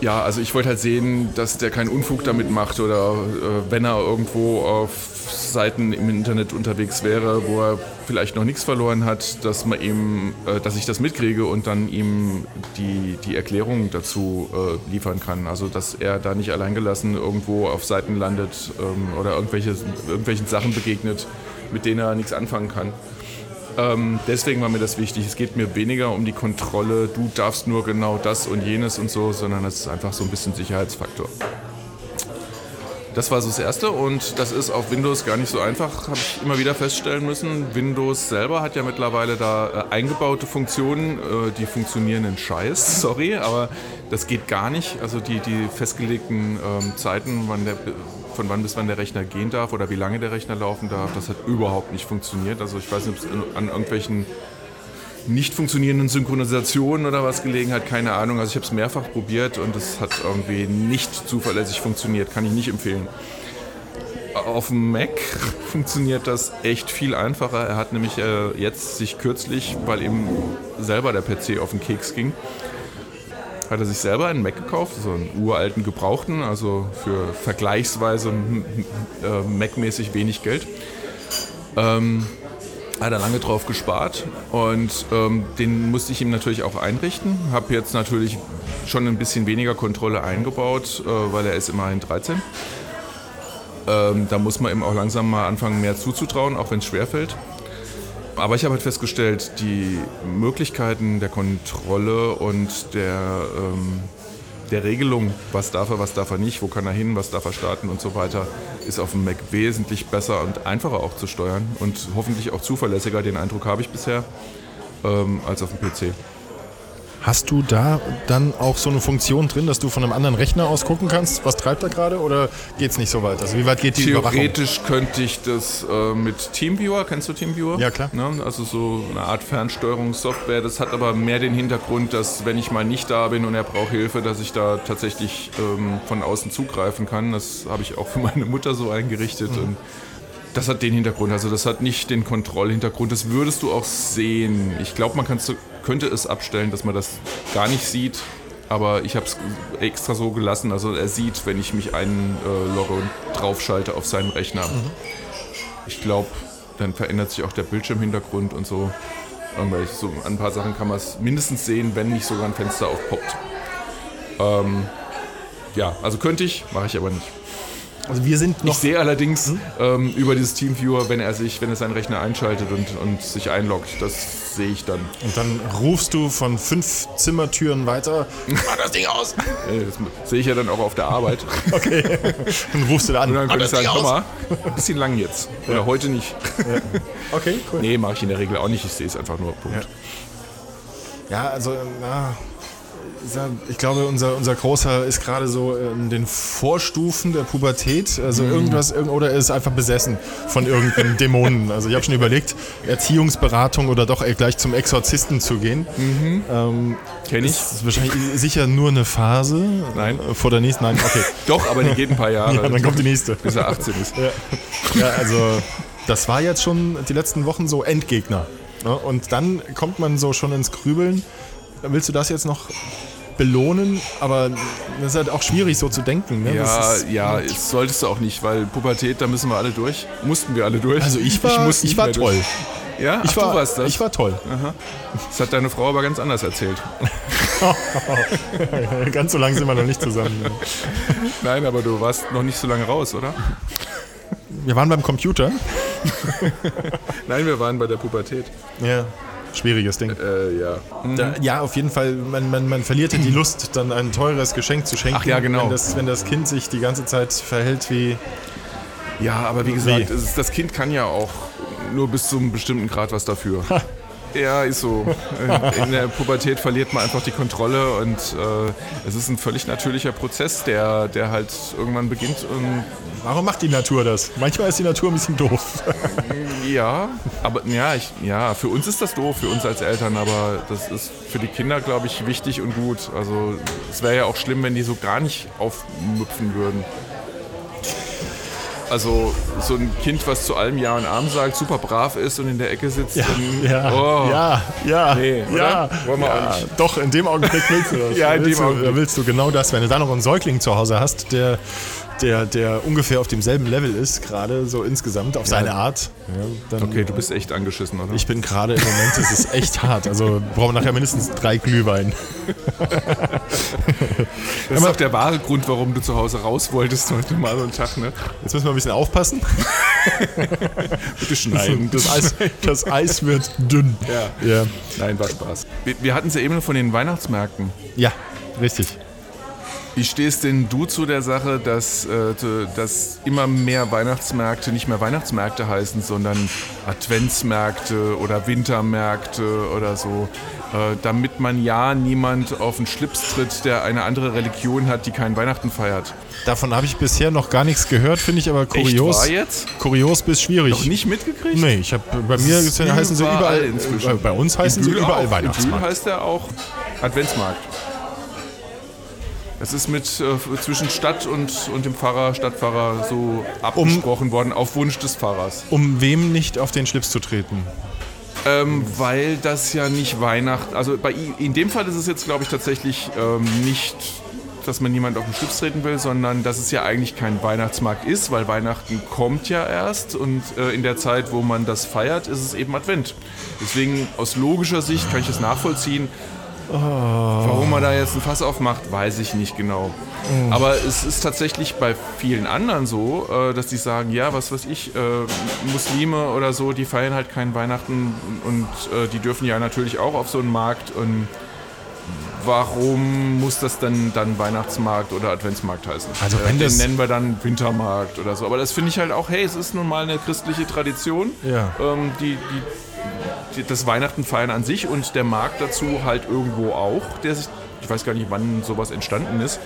Ja, also ich wollte halt sehen, dass der keinen Unfug damit macht oder äh, wenn er irgendwo auf Seiten im Internet unterwegs wäre, wo er vielleicht noch nichts verloren hat, dass man ihm, äh, dass ich das mitkriege und dann ihm die, die Erklärung dazu äh, liefern kann. Also dass er da nicht alleingelassen irgendwo auf Seiten landet ähm, oder irgendwelche, irgendwelchen Sachen begegnet, mit denen er nichts anfangen kann. Ähm, deswegen war mir das wichtig. Es geht mir weniger um die Kontrolle, du darfst nur genau das und jenes und so, sondern es ist einfach so ein bisschen Sicherheitsfaktor. Das war so das Erste und das ist auf Windows gar nicht so einfach, habe ich immer wieder feststellen müssen. Windows selber hat ja mittlerweile da äh, eingebaute Funktionen, äh, die funktionieren in Scheiß, sorry, aber das geht gar nicht. Also die, die festgelegten ähm, Zeiten, wann der von wann bis wann der Rechner gehen darf oder wie lange der Rechner laufen darf, das hat überhaupt nicht funktioniert. Also ich weiß nicht, ob es an irgendwelchen nicht funktionierenden Synchronisationen oder was gelegen hat, keine Ahnung. Also ich habe es mehrfach probiert und es hat irgendwie nicht zuverlässig funktioniert, kann ich nicht empfehlen. Auf dem Mac funktioniert das echt viel einfacher. Er hat nämlich äh, jetzt sich kürzlich, weil ihm selber der PC auf den Keks ging, hat er sich selber einen Mac gekauft, so einen uralten Gebrauchten, also für vergleichsweise äh, Mac-mäßig wenig Geld. Ähm, hat er lange drauf gespart und ähm, den musste ich ihm natürlich auch einrichten. Habe jetzt natürlich schon ein bisschen weniger Kontrolle eingebaut, äh, weil er ist immerhin 13. Ähm, da muss man ihm auch langsam mal anfangen, mehr zuzutrauen, auch wenn es schwerfällt. Aber ich habe halt festgestellt, die Möglichkeiten der Kontrolle und der, ähm, der Regelung, was darf er, was darf er nicht, wo kann er hin, was darf er starten und so weiter, ist auf dem Mac wesentlich besser und einfacher auch zu steuern und hoffentlich auch zuverlässiger, den Eindruck habe ich bisher, ähm, als auf dem PC.
Hast du da dann auch so eine Funktion drin, dass du von einem anderen Rechner aus gucken kannst, was treibt er gerade oder geht es nicht so weit? Also wie weit geht die
Theoretisch Überwachung? könnte ich das äh, mit Teamviewer, kennst du Teamviewer?
Ja, klar.
Ne? Also so eine Art Fernsteuerungssoftware. Das hat aber mehr den Hintergrund, dass wenn ich mal nicht da bin und er braucht Hilfe, dass ich da tatsächlich ähm, von außen zugreifen kann. Das habe ich auch für meine Mutter so eingerichtet. Mhm. Und das hat den Hintergrund, also das hat nicht den Kontrollhintergrund. Das würdest du auch sehen. Ich glaube, man könnte es abstellen, dass man das gar nicht sieht. Aber ich habe es extra so gelassen. Also er sieht, wenn ich mich einlogge und draufschalte auf seinen Rechner. Mhm. Ich glaube, dann verändert sich auch der Bildschirmhintergrund und so. Irgendwelche, so ein paar Sachen kann man es mindestens sehen, wenn nicht sogar ein Fenster aufpoppt. Ähm, ja, also könnte ich, mache ich aber nicht.
Also wir sind noch.
Ich sehe allerdings hm? ähm, über dieses Teamviewer, wenn er sich, wenn er seinen Rechner einschaltet und, und sich einloggt, das sehe ich dann.
Und dann rufst du von fünf Zimmertüren weiter,
mach das Ding aus! das sehe ich ja dann auch auf der Arbeit.
okay. Dann rufst du da an.
Und dann könnte ich sagen, komm mal, ein bisschen lang jetzt. Oder ja. heute nicht.
Ja. Okay, cool.
Nee, mache ich in der Regel auch nicht. Ich sehe es einfach nur. Punkt.
Ja, ja also, na, ich glaube, unser, unser Großer ist gerade so in den Vorstufen der Pubertät. Also mhm. irgendwas, oder er ist einfach besessen von irgendeinen Dämonen. Also ich habe schon überlegt, Erziehungsberatung oder doch gleich zum Exorzisten zu gehen.
Mhm. Ähm,
Kenn ich. Das ist wahrscheinlich sicher nur eine Phase.
Nein.
Vor der nächsten, nein, okay.
doch, aber die geht ein paar Jahre.
Ja, dann kommt die nächste.
Bis er 18 ist.
Ja, ja also das war jetzt schon die letzten Wochen so Endgegner. Ne? Und dann kommt man so schon ins Grübeln. Willst du das jetzt noch belohnen, aber das ist halt auch schwierig so zu denken. Ne?
Ja, ja, das solltest du auch nicht, weil Pubertät, da müssen wir alle durch. Mussten wir alle durch.
Also ich war, ich, ich war toll.
Durch. Ja,
ich
Ach,
war, das. Ich war toll.
Aha. Das hat deine Frau aber ganz anders erzählt.
ganz so lange sind wir noch nicht zusammen.
Nein, aber du warst noch nicht so lange raus, oder?
Wir waren beim Computer.
Nein, wir waren bei der Pubertät.
Ja. Schwieriges Ding.
Äh, ja.
Mhm. Da, ja, auf jeden Fall, man, man, man verliert ja die Lust, dann ein teures Geschenk zu schenken.
Ach ja, genau.
Wenn das, wenn das Kind sich die ganze Zeit verhält wie
Ja, aber wie gesagt, es ist, das Kind kann ja auch nur bis zu einem bestimmten Grad was dafür. Ja, ist so. In der Pubertät verliert man einfach die Kontrolle und äh, es ist ein völlig natürlicher Prozess, der, der halt irgendwann beginnt. Und
Warum macht die Natur das? Manchmal ist die Natur ein bisschen doof.
ja, aber ja, ich, ja, für uns ist das doof, für uns als Eltern, aber das ist für die Kinder, glaube ich, wichtig und gut. Also es wäre ja auch schlimm, wenn die so gar nicht aufmüpfen würden. Also so ein Kind, was zu allem Ja und Arm sagt, super brav ist und in der Ecke sitzt.
Ja,
und,
ja,
oh,
ja, ja,
Nee,
ja.
Wollen wir
ja. Doch, in dem Augenblick willst du das.
Ja, in
Da willst
dem
du,
Augenblick.
Da willst du genau das. Wenn du dann noch einen Säugling zu Hause hast, der, der, der ungefähr auf demselben Level ist, gerade so insgesamt, auf seine Art, ja, dann
Okay, du bist echt angeschissen, oder?
Ich bin gerade im Moment, es ist echt hart. Also brauchen wir nachher mindestens drei Glühwein.
das ist auch der wahre Grund, warum du zu Hause raus wolltest heute mal so einen Tag, ne?
Jetzt müssen wir ein bisschen aufpassen.
Bitte schneiden.
Das Eis, das Eis wird dünn.
Ja.
Ja,
Nein, war Spaß. Wir, wir hatten es ja eben von den Weihnachtsmärkten.
ja richtig.
Wie stehst denn du zu der Sache, dass, äh, dass immer mehr Weihnachtsmärkte nicht mehr Weihnachtsmärkte heißen, sondern Adventsmärkte oder Wintermärkte oder so, äh, damit man ja niemand auf den Schlips tritt, der eine andere Religion hat, die kein Weihnachten feiert?
Davon habe ich bisher noch gar nichts gehört, finde ich aber kurios.
wahr jetzt?
Kurios bis schwierig.
Noch nicht mitgekriegt?
Nee, ich habe bei mir heißen sie
überall inzwischen.
Äh, bei uns heißen sie überall
auch. In Bühl
Weihnachtsmarkt.
heißt er auch Adventsmarkt. Es ist mit äh, zwischen Stadt und, und dem Pfarrer, Stadtpfarrer so abgesprochen worden, auf Wunsch des Pfarrers.
Um wem nicht auf den Schlips zu treten?
Ähm, weil das ja nicht Weihnachten, also bei in dem Fall ist es jetzt, glaube ich, tatsächlich ähm, nicht, dass man niemand auf den Schlips treten will, sondern dass es ja eigentlich kein Weihnachtsmarkt ist, weil Weihnachten kommt ja erst und äh, in der Zeit, wo man das feiert, ist es eben Advent. Deswegen aus logischer Sicht kann ich das nachvollziehen. Warum man da jetzt ein Fass aufmacht, weiß ich nicht genau. Aber es ist tatsächlich bei vielen anderen so, äh, dass die sagen, ja, was weiß ich, äh, Muslime oder so, die feiern halt keinen Weihnachten und äh, die dürfen ja natürlich auch auf so einen Markt und warum muss das dann dann Weihnachtsmarkt oder Adventsmarkt heißen?
Also wenn
den
das-
nennen wir dann Wintermarkt oder so. Aber das finde ich halt auch, hey, es ist nun mal eine christliche Tradition,
Ja.
ähm, die die- das Weihnachten feiern an sich und der Markt dazu halt irgendwo auch, der sich, ich weiß gar nicht, wann sowas entstanden ist,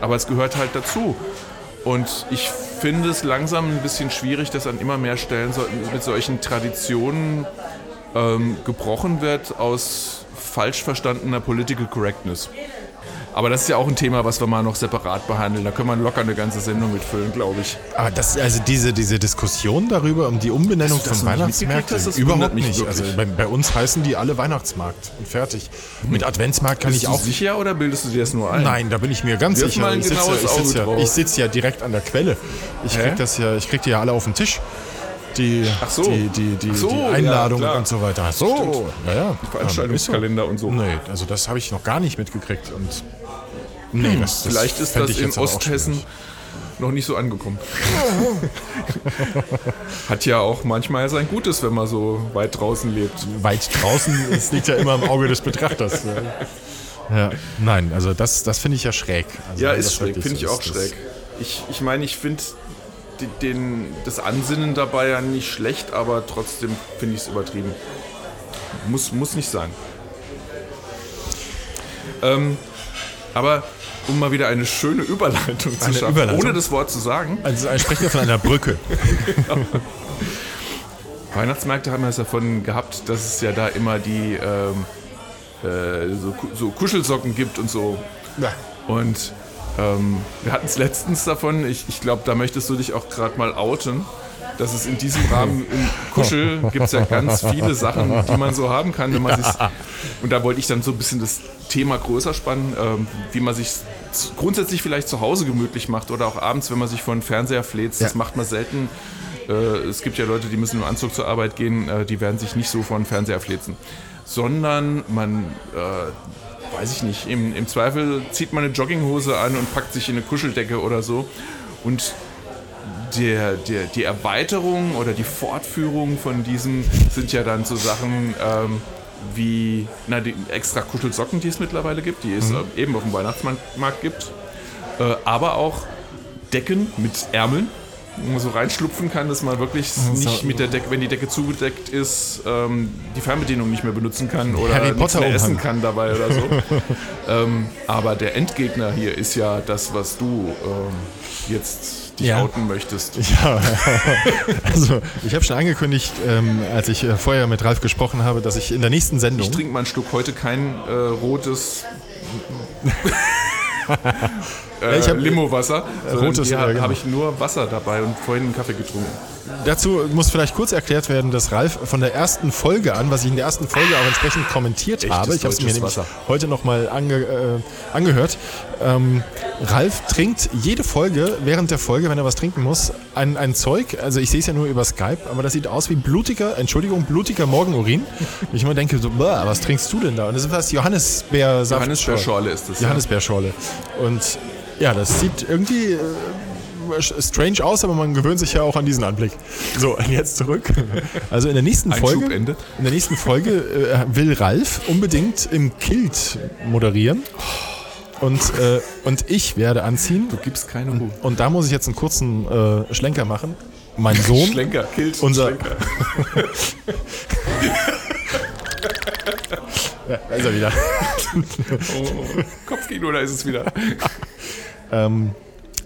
aber es gehört halt dazu. Und ich finde es langsam ein bisschen schwierig, dass an immer mehr Stellen so, mit solchen Traditionen ähm, gebrochen wird aus falsch verstandener Political Correctness. Aber das ist ja auch ein Thema, was wir mal noch separat behandeln. Da können wir locker eine ganze Sendung mitfüllen, glaube ich.
Aber das, also diese, diese Diskussion darüber um die Umbenennung
du
von Weihnachtsmärkten, überhaupt nicht.
wirklich.
Also bei, bei uns heißen die alle Weihnachtsmarkt und fertig. Mit Adventsmarkt kann
Bist
ich
du
auch.
sicher oder bildest du dir das nur ein?
Nein, da bin ich mir ganz
Wirf
sicher. ich sitze ja, sitz ja, sitz ja direkt an der Quelle. Ich
Hä?
krieg das ja, ich krieg die ja alle auf den Tisch. Die,
so.
die, die, die,
so,
die
ja,
Einladungen
klar.
und so weiter. Ach so, ja, ja.
Veranstaltungskalender und so.
Nee, also das habe ich noch gar nicht mitgekriegt. Und nee, das, das
Vielleicht ist das
ich
in
auch
Osthessen noch nicht so angekommen. Hat ja auch manchmal sein Gutes, wenn man so weit draußen lebt.
weit draußen, es liegt ja immer im Auge des Betrachters. Ja, nein, also das, das finde ich ja schräg. Also
Ja, ist
das
schräg, finde ich
so
auch
ist, das-
schräg. Ich, ich meine, ich finde den, das Ansinnen dabei ja nicht schlecht, aber trotzdem finde ich es übertrieben. Muss, muss nicht sein. Ähm, aber um mal wieder eine schöne Überleitung zu
Eine
schaffen,
Überleitung?
ohne das Wort zu sagen.
Also sprechen wir von einer Brücke.
Weihnachtsmärkte haben es davon gehabt, dass es ja da immer die ähm, äh, so, so Kuschelsocken gibt und so. Und ähm, wir hatten es letztens davon, ich, ich glaube, da möchtest du dich auch gerade mal outen, dass es in diesem Rahmen im Kuschel gibt es ja ganz viele Sachen, die man so haben kann, wenn man sich und da wollte ich dann so ein bisschen das Thema größer spannen, ähm, wie man sich grundsätzlich vielleicht zu Hause gemütlich macht oder auch abends, wenn man sich vor den Fernseher fläht. Das
Ja.
macht man selten. Äh, es gibt ja Leute, die müssen im Anzug zur Arbeit gehen, äh, die werden sich nicht so vor den Fernseher fläzen, sondern man äh, weiß ich nicht, im, im Zweifel zieht man eine Jogginghose an und packt sich in eine Kuscheldecke oder so. Und der, der, die Erweiterung oder die Fortführung von diesem sind ja dann so Sachen ähm, wie na, die extra Kuschelsocken, die es mittlerweile gibt, die es äh, eben auf dem Weihnachtsmarkt gibt. Äh, aber auch Decken mit Ärmeln. wo man so reinschlupfen kann, dass man wirklich nicht mit der Decke, wenn die Decke zugedeckt ist, ähm, die Fernbedienung nicht mehr benutzen kann oder
Harry Potter
mehr essen kann dabei oder so. ähm, aber der Endgegner hier ist ja das, was du ähm, jetzt dich
Ja.
outen möchtest.
Ja, also ich habe schon angekündigt, ähm, als ich äh, vorher mit Ralf gesprochen habe, dass ich in der nächsten Sendung
Ich trinke mal ein Stück heute kein äh, rotes äh,
ich hab-
Limo-Wasser, sondern
rotes,
hier
ja, genau.
habe ich nur Wasser dabei und vorhin einen Kaffee getrunken.
Dazu muss vielleicht kurz erklärt werden, dass Ralf von der ersten Folge an, was ich in der ersten Folge auch entsprechend kommentiert
Echtes
habe, ich habe es mir nämlich
Wasser.
heute nochmal ange, äh, angehört, ähm, Ralf trinkt jede Folge, während der Folge, wenn er was trinken muss, ein, ein Zeug, also ich sehe es ja nur über Skype, aber das sieht aus wie blutiger, Entschuldigung, blutiger Morgenurin. Ich immer denke so, "Bäh, was trinkst du denn da? Und das ist fast Johannisbeersaft.
Johannisbeerschorle ist das. ja.
Johannisbeerschorle. Und ja, das sieht irgendwie äh, strange aus, aber man gewöhnt sich ja auch an diesen Anblick. So, und jetzt zurück. Also in der nächsten Folge,
Einschubende.
in der nächsten Folge äh, will Ralf unbedingt im Kilt moderieren. Und, äh, und ich werde anziehen.
Du gibst keine Ruhe.
Und da muss ich jetzt einen kurzen äh, Schlenker machen. Mein Sohn,
Schlenker, Kilt,
Unser-
Schlenker.
ja, da ist er wieder.
Oh, Kopfkino, da ist es wieder.
Ähm,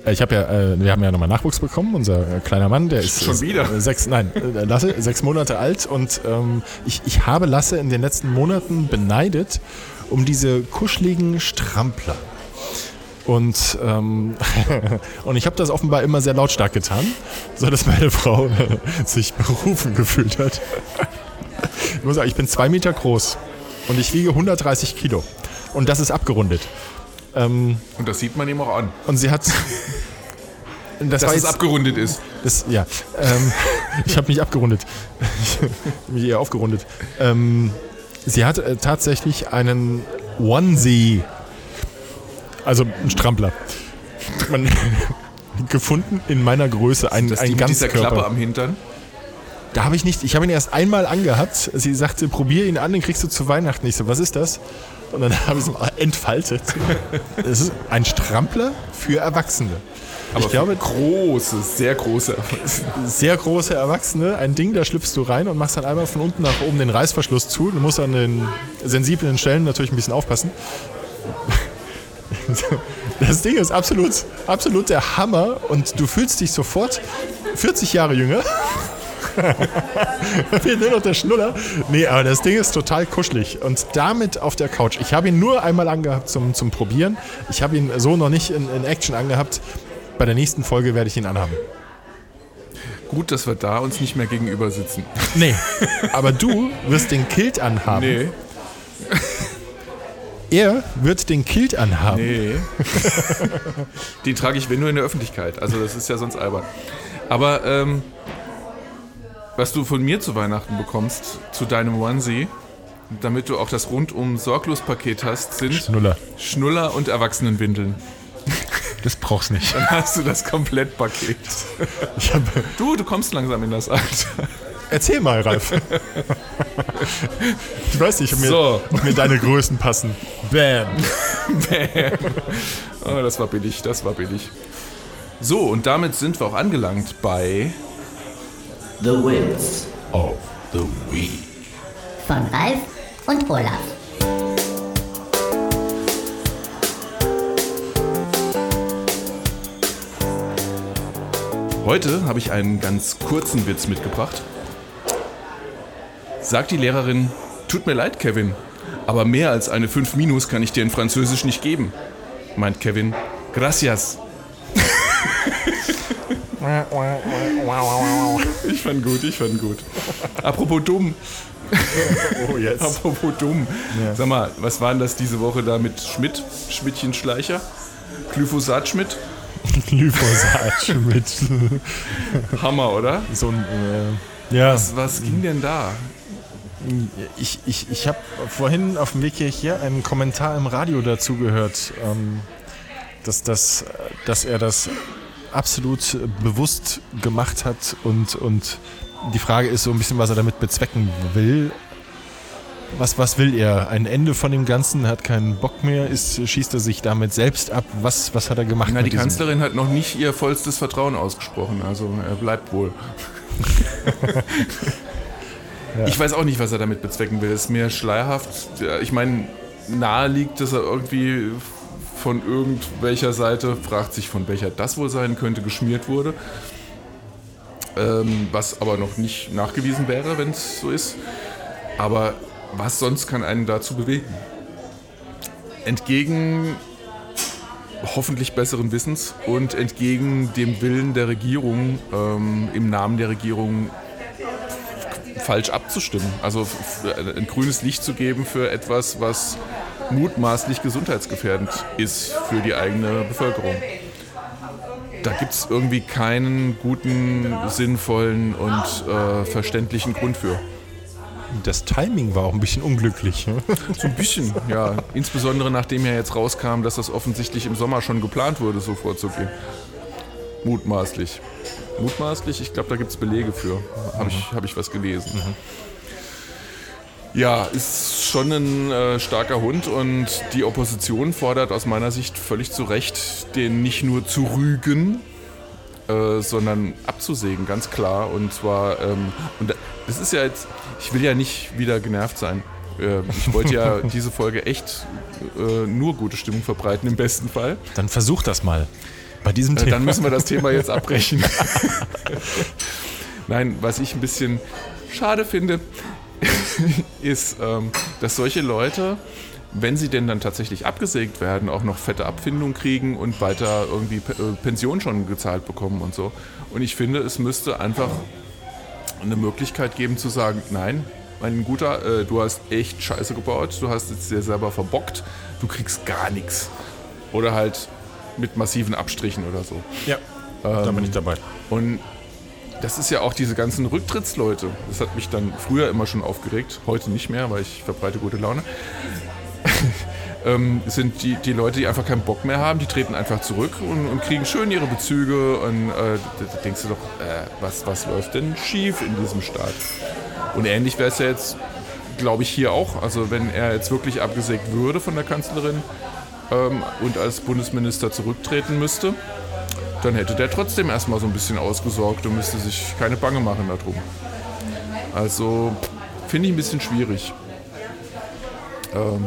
ich habe ja, äh, wir haben ja nochmal Nachwuchs bekommen. Unser äh, kleiner Mann, der ist
Schon
ist,
wieder?
äh, sechs, nein, äh, Lasse, sechs Monate alt und ähm, ich, ich habe Lasse in den letzten Monaten beneidet um diese kuscheligen Strampler. Und, ähm, und ich habe das offenbar immer sehr lautstark getan, sodass meine Frau äh, sich berufen gefühlt hat. Ich muss sagen, ich bin zwei Meter groß und ich wiege 130 Kilo. Und das ist abgerundet. Ähm,
Und das sieht man ihm auch an,
und sie hat. Das
dass es abgerundet ist.
das, ja, ähm, ich habe mich abgerundet. Ich habe mich eher aufgerundet. Ähm, sie hat äh, tatsächlich einen Onesie, also einen Strampler, man, gefunden in meiner Größe. Ein,
Das
ein
die mit dieser Klappe
Ganzkörper.
am Hintern.
Da habe ich nicht, ich habe ihn erst einmal angehabt. Sie sagte, probier ihn an, den kriegst du zu Weihnachten. Ich so, was ist das? Und dann habe ich es mal entfaltet. Es ist ein Strampler für Erwachsene.
Aber
ich glaube,
große, sehr große.
sehr große Erwachsene, ein Ding, da schlüpfst du rein und machst dann einmal von unten nach oben den Reißverschluss zu. Du musst an den sensiblen Stellen natürlich ein bisschen aufpassen. Das Ding ist absolut, absolut der Hammer und du fühlst dich sofort 40 Jahre jünger. Fehlt nur noch der Schnuller. Nee, aber das Ding ist total kuschelig. Und damit auf der Couch. Ich habe ihn nur einmal angehabt zum, zum Probieren. Ich habe ihn so noch nicht in, in Action angehabt. Bei der nächsten Folge werde ich ihn anhaben.
Gut, dass wir da uns nicht mehr gegenüber sitzen.
Nee, aber du wirst den Kilt anhaben.
Nee,
Er wird den Kilt anhaben.
nee. Die trage ich, wenn nur in der Öffentlichkeit. Also das ist ja sonst albern. Aber ähm, was du von mir zu Weihnachten bekommst, zu deinem Onesie, damit du auch das rundum sorglos Paket hast, sind
Schnuller.
Schnuller und Erwachsenenwindeln.
Das brauchst nicht.
Dann hast du das Komplettpaket. Du, du kommst langsam in das Alter.
erzähl mal, Ralf. Ich weiß nicht, ob mir,
So.
ob mir deine Größen passen. Bam.
Oh, das war billig, das war billig. So, und damit sind wir auch angelangt bei
The Wins
Oh, the Week.
von Ralf und Olaf.
Heute habe ich einen ganz kurzen Witz mitgebracht. Sagt die Lehrerin, tut mir leid, Kevin, aber mehr als eine 5 Minus kann ich dir in Französisch nicht geben. Meint Kevin, gracias. Ich fand gut, ich fand gut. Apropos dumm,
Oh, jetzt.
apropos dumm. Sag mal, was war denn das diese Woche da mit Schmidt? Schmidtchen Schleicher? Glyphosat Schmidt?
Glyphosat mit
Hammer, oder?
so ein. Äh, ja,
Was, was ging denn da?
ich, ich, ich habe vorhin auf dem Weg hierher einen Kommentar im Radio dazu gehört, ähm, dass, das, dass er das absolut bewusst gemacht hat und, und die Frage ist so ein bisschen, was er damit bezwecken will.
Was, was will er? Ein Ende von dem Ganzen, hat keinen Bock mehr, ist, schießt er sich damit selbst ab? Was, was hat er gemacht?
Na, die Kanzlerin hat noch nicht ihr vollstes Vertrauen ausgesprochen, also er bleibt wohl. Ich weiß auch nicht, was er damit bezwecken will. Ist mir schleierhaft. Ja, Ich meine, nahe liegt, dass er irgendwie von irgendwelcher Seite, fragt sich von welcher das wohl sein könnte, geschmiert wurde. Ähm, was aber noch nicht nachgewiesen wäre, wenn es so ist. Aber was sonst kann einen dazu bewegen? Entgegen hoffentlich besseren Wissens und entgegen dem Willen der Regierung, ähm, im Namen der Regierung falsch abzustimmen. Also ein grünes Licht zu geben für etwas, was mutmaßlich gesundheitsgefährdend ist für die eigene Bevölkerung. Da gibt es irgendwie keinen guten, sinnvollen und äh, verständlichen Grund für.
Das Timing war auch ein bisschen unglücklich. ne?
So ein bisschen, ja. Insbesondere nachdem ja jetzt rauskam, dass das offensichtlich im Sommer schon geplant wurde, so vorzugehen. Mutmaßlich. Mutmaßlich, ich glaube, da gibt es Belege für. Habe ich, hab ich was gelesen. Ja, ist schon ein äh, starker Hund und die Opposition fordert aus meiner Sicht völlig zu Recht, den nicht nur zu rügen, äh, sondern abzusägen, ganz klar. Und zwar, ähm, und das ist ja jetzt, ich will ja nicht wieder genervt sein. Äh, ich wollte ja diese Folge echt äh, nur gute Stimmung verbreiten, im besten Fall.
Dann versuch das mal. Bei diesem
Äh,
Thema.
Dann müssen wir das Thema jetzt abbrechen. Nein, was ich ein bisschen schade finde, ist, ähm, dass solche Leute, wenn sie denn dann tatsächlich abgesägt werden, auch noch fette Abfindung kriegen und weiter irgendwie P- äh, Pension schon gezahlt bekommen und so. Und ich finde, es müsste einfach eine Möglichkeit geben zu sagen, nein, mein Guter, äh, du hast echt Scheiße gebaut, du hast es dir selber verbockt, du kriegst gar nichts. Oder halt mit massiven Abstrichen oder so.
ja, da bin ich dabei.
Und das ist ja auch diese ganzen Rücktrittsleute. Das hat mich dann früher immer schon aufgeregt, heute nicht mehr, weil ich verbreite gute Laune. ähm, sind die, die Leute, die einfach keinen Bock mehr haben, die treten einfach zurück und, und kriegen schön ihre Bezüge. Und äh, da, denkst du doch, äh, was, was läuft denn schief in diesem Staat? Und ähnlich wäre es ja jetzt, glaube ich, hier auch. Also wenn er jetzt wirklich abgesägt würde von der Kanzlerin ähm, und als Bundesminister zurücktreten müsste, dann hätte der trotzdem erstmal so ein bisschen ausgesorgt und müsste sich keine Bange machen darum. Also finde ich ein bisschen schwierig. Ähm,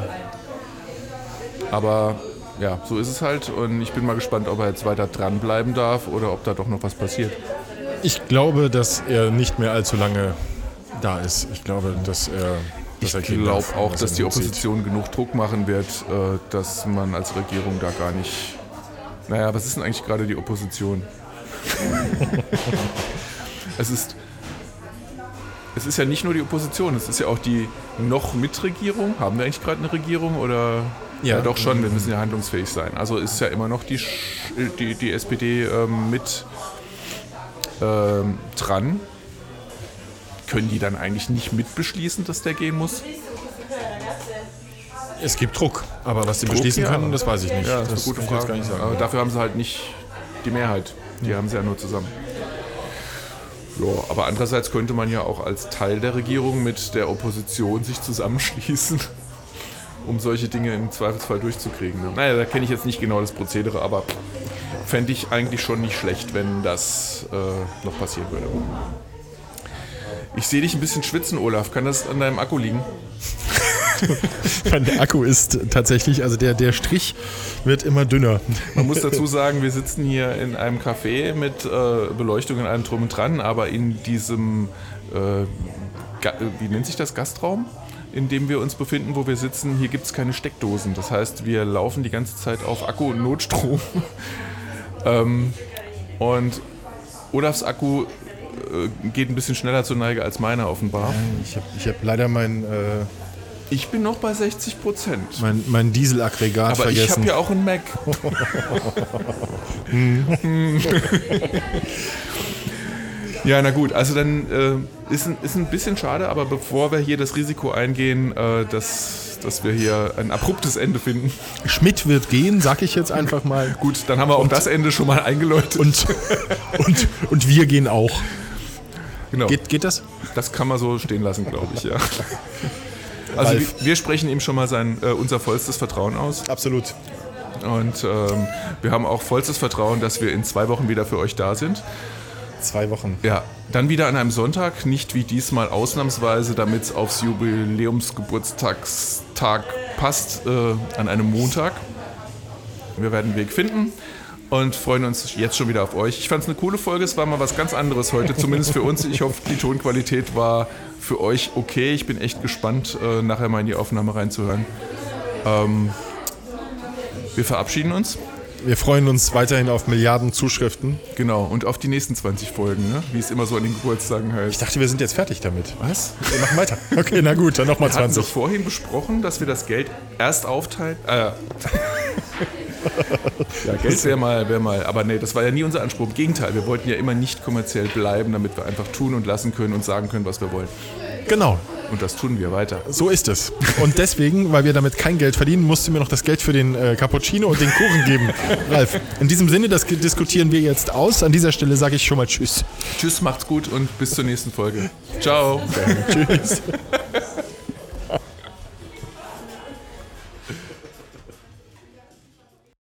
aber ja, so ist es halt und ich bin mal gespannt, ob er jetzt weiter dranbleiben darf oder ob da doch noch was passiert.
Ich glaube, dass er nicht mehr allzu lange da ist. Ich glaube, dass er. Dass
Ich glaube auch, dass die. Opposition genug Druck machen wird, äh, dass man als Regierung da gar nicht. Naja, was ist denn eigentlich gerade die Opposition? es ist. Es ist ja nicht nur die Opposition, es ist ja auch die noch Mitregierung. Haben wir eigentlich gerade eine Regierung oder?
Ja.
doch schon, wir müssen ja handlungsfähig sein. Also ist ja immer noch die, die, die SPD ähm, mit ähm, dran. Können die dann eigentlich nicht mitbeschließen, dass der gehen muss?
Es gibt Druck, aber was sie
Druck,
beschließen
ja.
können, das weiß ich nicht.
Ja, das ist eine gute Frage.
gar nicht sagen.
Aber dafür haben sie halt nicht die Mehrheit. Die haben sie ja nur zusammen. Ja, aber andererseits könnte man ja auch als Teil der Regierung mit der Opposition sich zusammenschließen, um solche Dinge im Zweifelsfall durchzukriegen. ne? Naja, da kenne ich jetzt nicht genau das Prozedere, aber fände ich eigentlich schon nicht schlecht, wenn das äh, noch passieren würde. Ich sehe dich ein bisschen schwitzen, Olaf. Kann das an deinem Akku liegen?
Der Akku ist tatsächlich, also der, der Strich wird immer dünner.
Man muss dazu sagen, wir sitzen hier in einem Café mit äh, Beleuchtung in allem drum und dran, aber in diesem, äh, wie nennt sich das, Gastraum, in dem wir uns befinden, wo wir sitzen, hier gibt es keine Steckdosen. Das heißt, wir laufen die ganze Zeit auf Akku und Notstrom. ähm, und Olafs Akku äh, geht ein bisschen schneller zur Neige als meiner offenbar.
Ich habe ich hab leider mein, äh,
Ich bin noch bei 60 Prozent.
mein, mein Dieselaggregat
Aber ich habe
vergessen.
ja auch einen Mac. ja, na gut, also dann äh, ist, ist ein bisschen schade, aber bevor wir hier das Risiko eingehen, äh, dass, dass wir hier ein abruptes Ende finden,
Schmidt wird gehen, sag ich jetzt einfach mal.
gut, dann haben wir auch das Ende schon mal eingeläutet.
Und, und, und wir gehen auch.
genau,
Geht, geht das?
das kann man so stehen lassen, glaube ich, ja. Also wir, wir sprechen ihm schon mal sein, äh, unser vollstes Vertrauen aus.
Absolut.
Und ähm, wir haben auch vollstes Vertrauen, dass wir in zwei Wochen wieder für euch da sind.
Zwei Wochen.
Ja, dann wieder an einem Sonntag, nicht wie diesmal ausnahmsweise, damit es aufs Jubiläumsgeburtstagstag passt, äh, an einem Montag. Wir werden einen Weg finden und freuen uns jetzt schon wieder auf euch. Ich fand es eine coole Folge, es war mal was ganz anderes heute, zumindest für uns. Ich hoffe, die Tonqualität war für euch okay. Ich bin echt gespannt, äh, nachher mal in die Aufnahme reinzuhören. Ähm, wir verabschieden uns.
Wir freuen uns weiterhin auf Milliarden Zuschriften.
Genau, und auf die nächsten 20 Folgen, ne? wie es immer so an den Geburtstagen heißt.
Ich dachte, wir sind jetzt fertig damit.
Was?
Wir machen weiter. Okay, na gut, dann nochmal
Wir hatten doch
20.
vorhin besprochen, dass wir das Geld erst aufteilen. Äh, ja, Geld wäre mal, wär mal. Aber nee, das war ja nie unser Anspruch. Im Gegenteil, wir wollten ja immer nicht kommerziell bleiben, damit wir einfach tun und lassen können und sagen können, was wir wollen.
Genau,
Und das tun wir weiter.
so ist es. Und deswegen, weil wir damit kein Geld verdienen, musst du mir noch das Geld für den äh, Cappuccino und den Kuchen geben. Ralf, in diesem Sinne, das diskutieren wir jetzt aus. An dieser Stelle sage ich schon mal Tschüss.
Tschüss, macht's gut und bis zur nächsten Folge. Ciao.
Tschüss.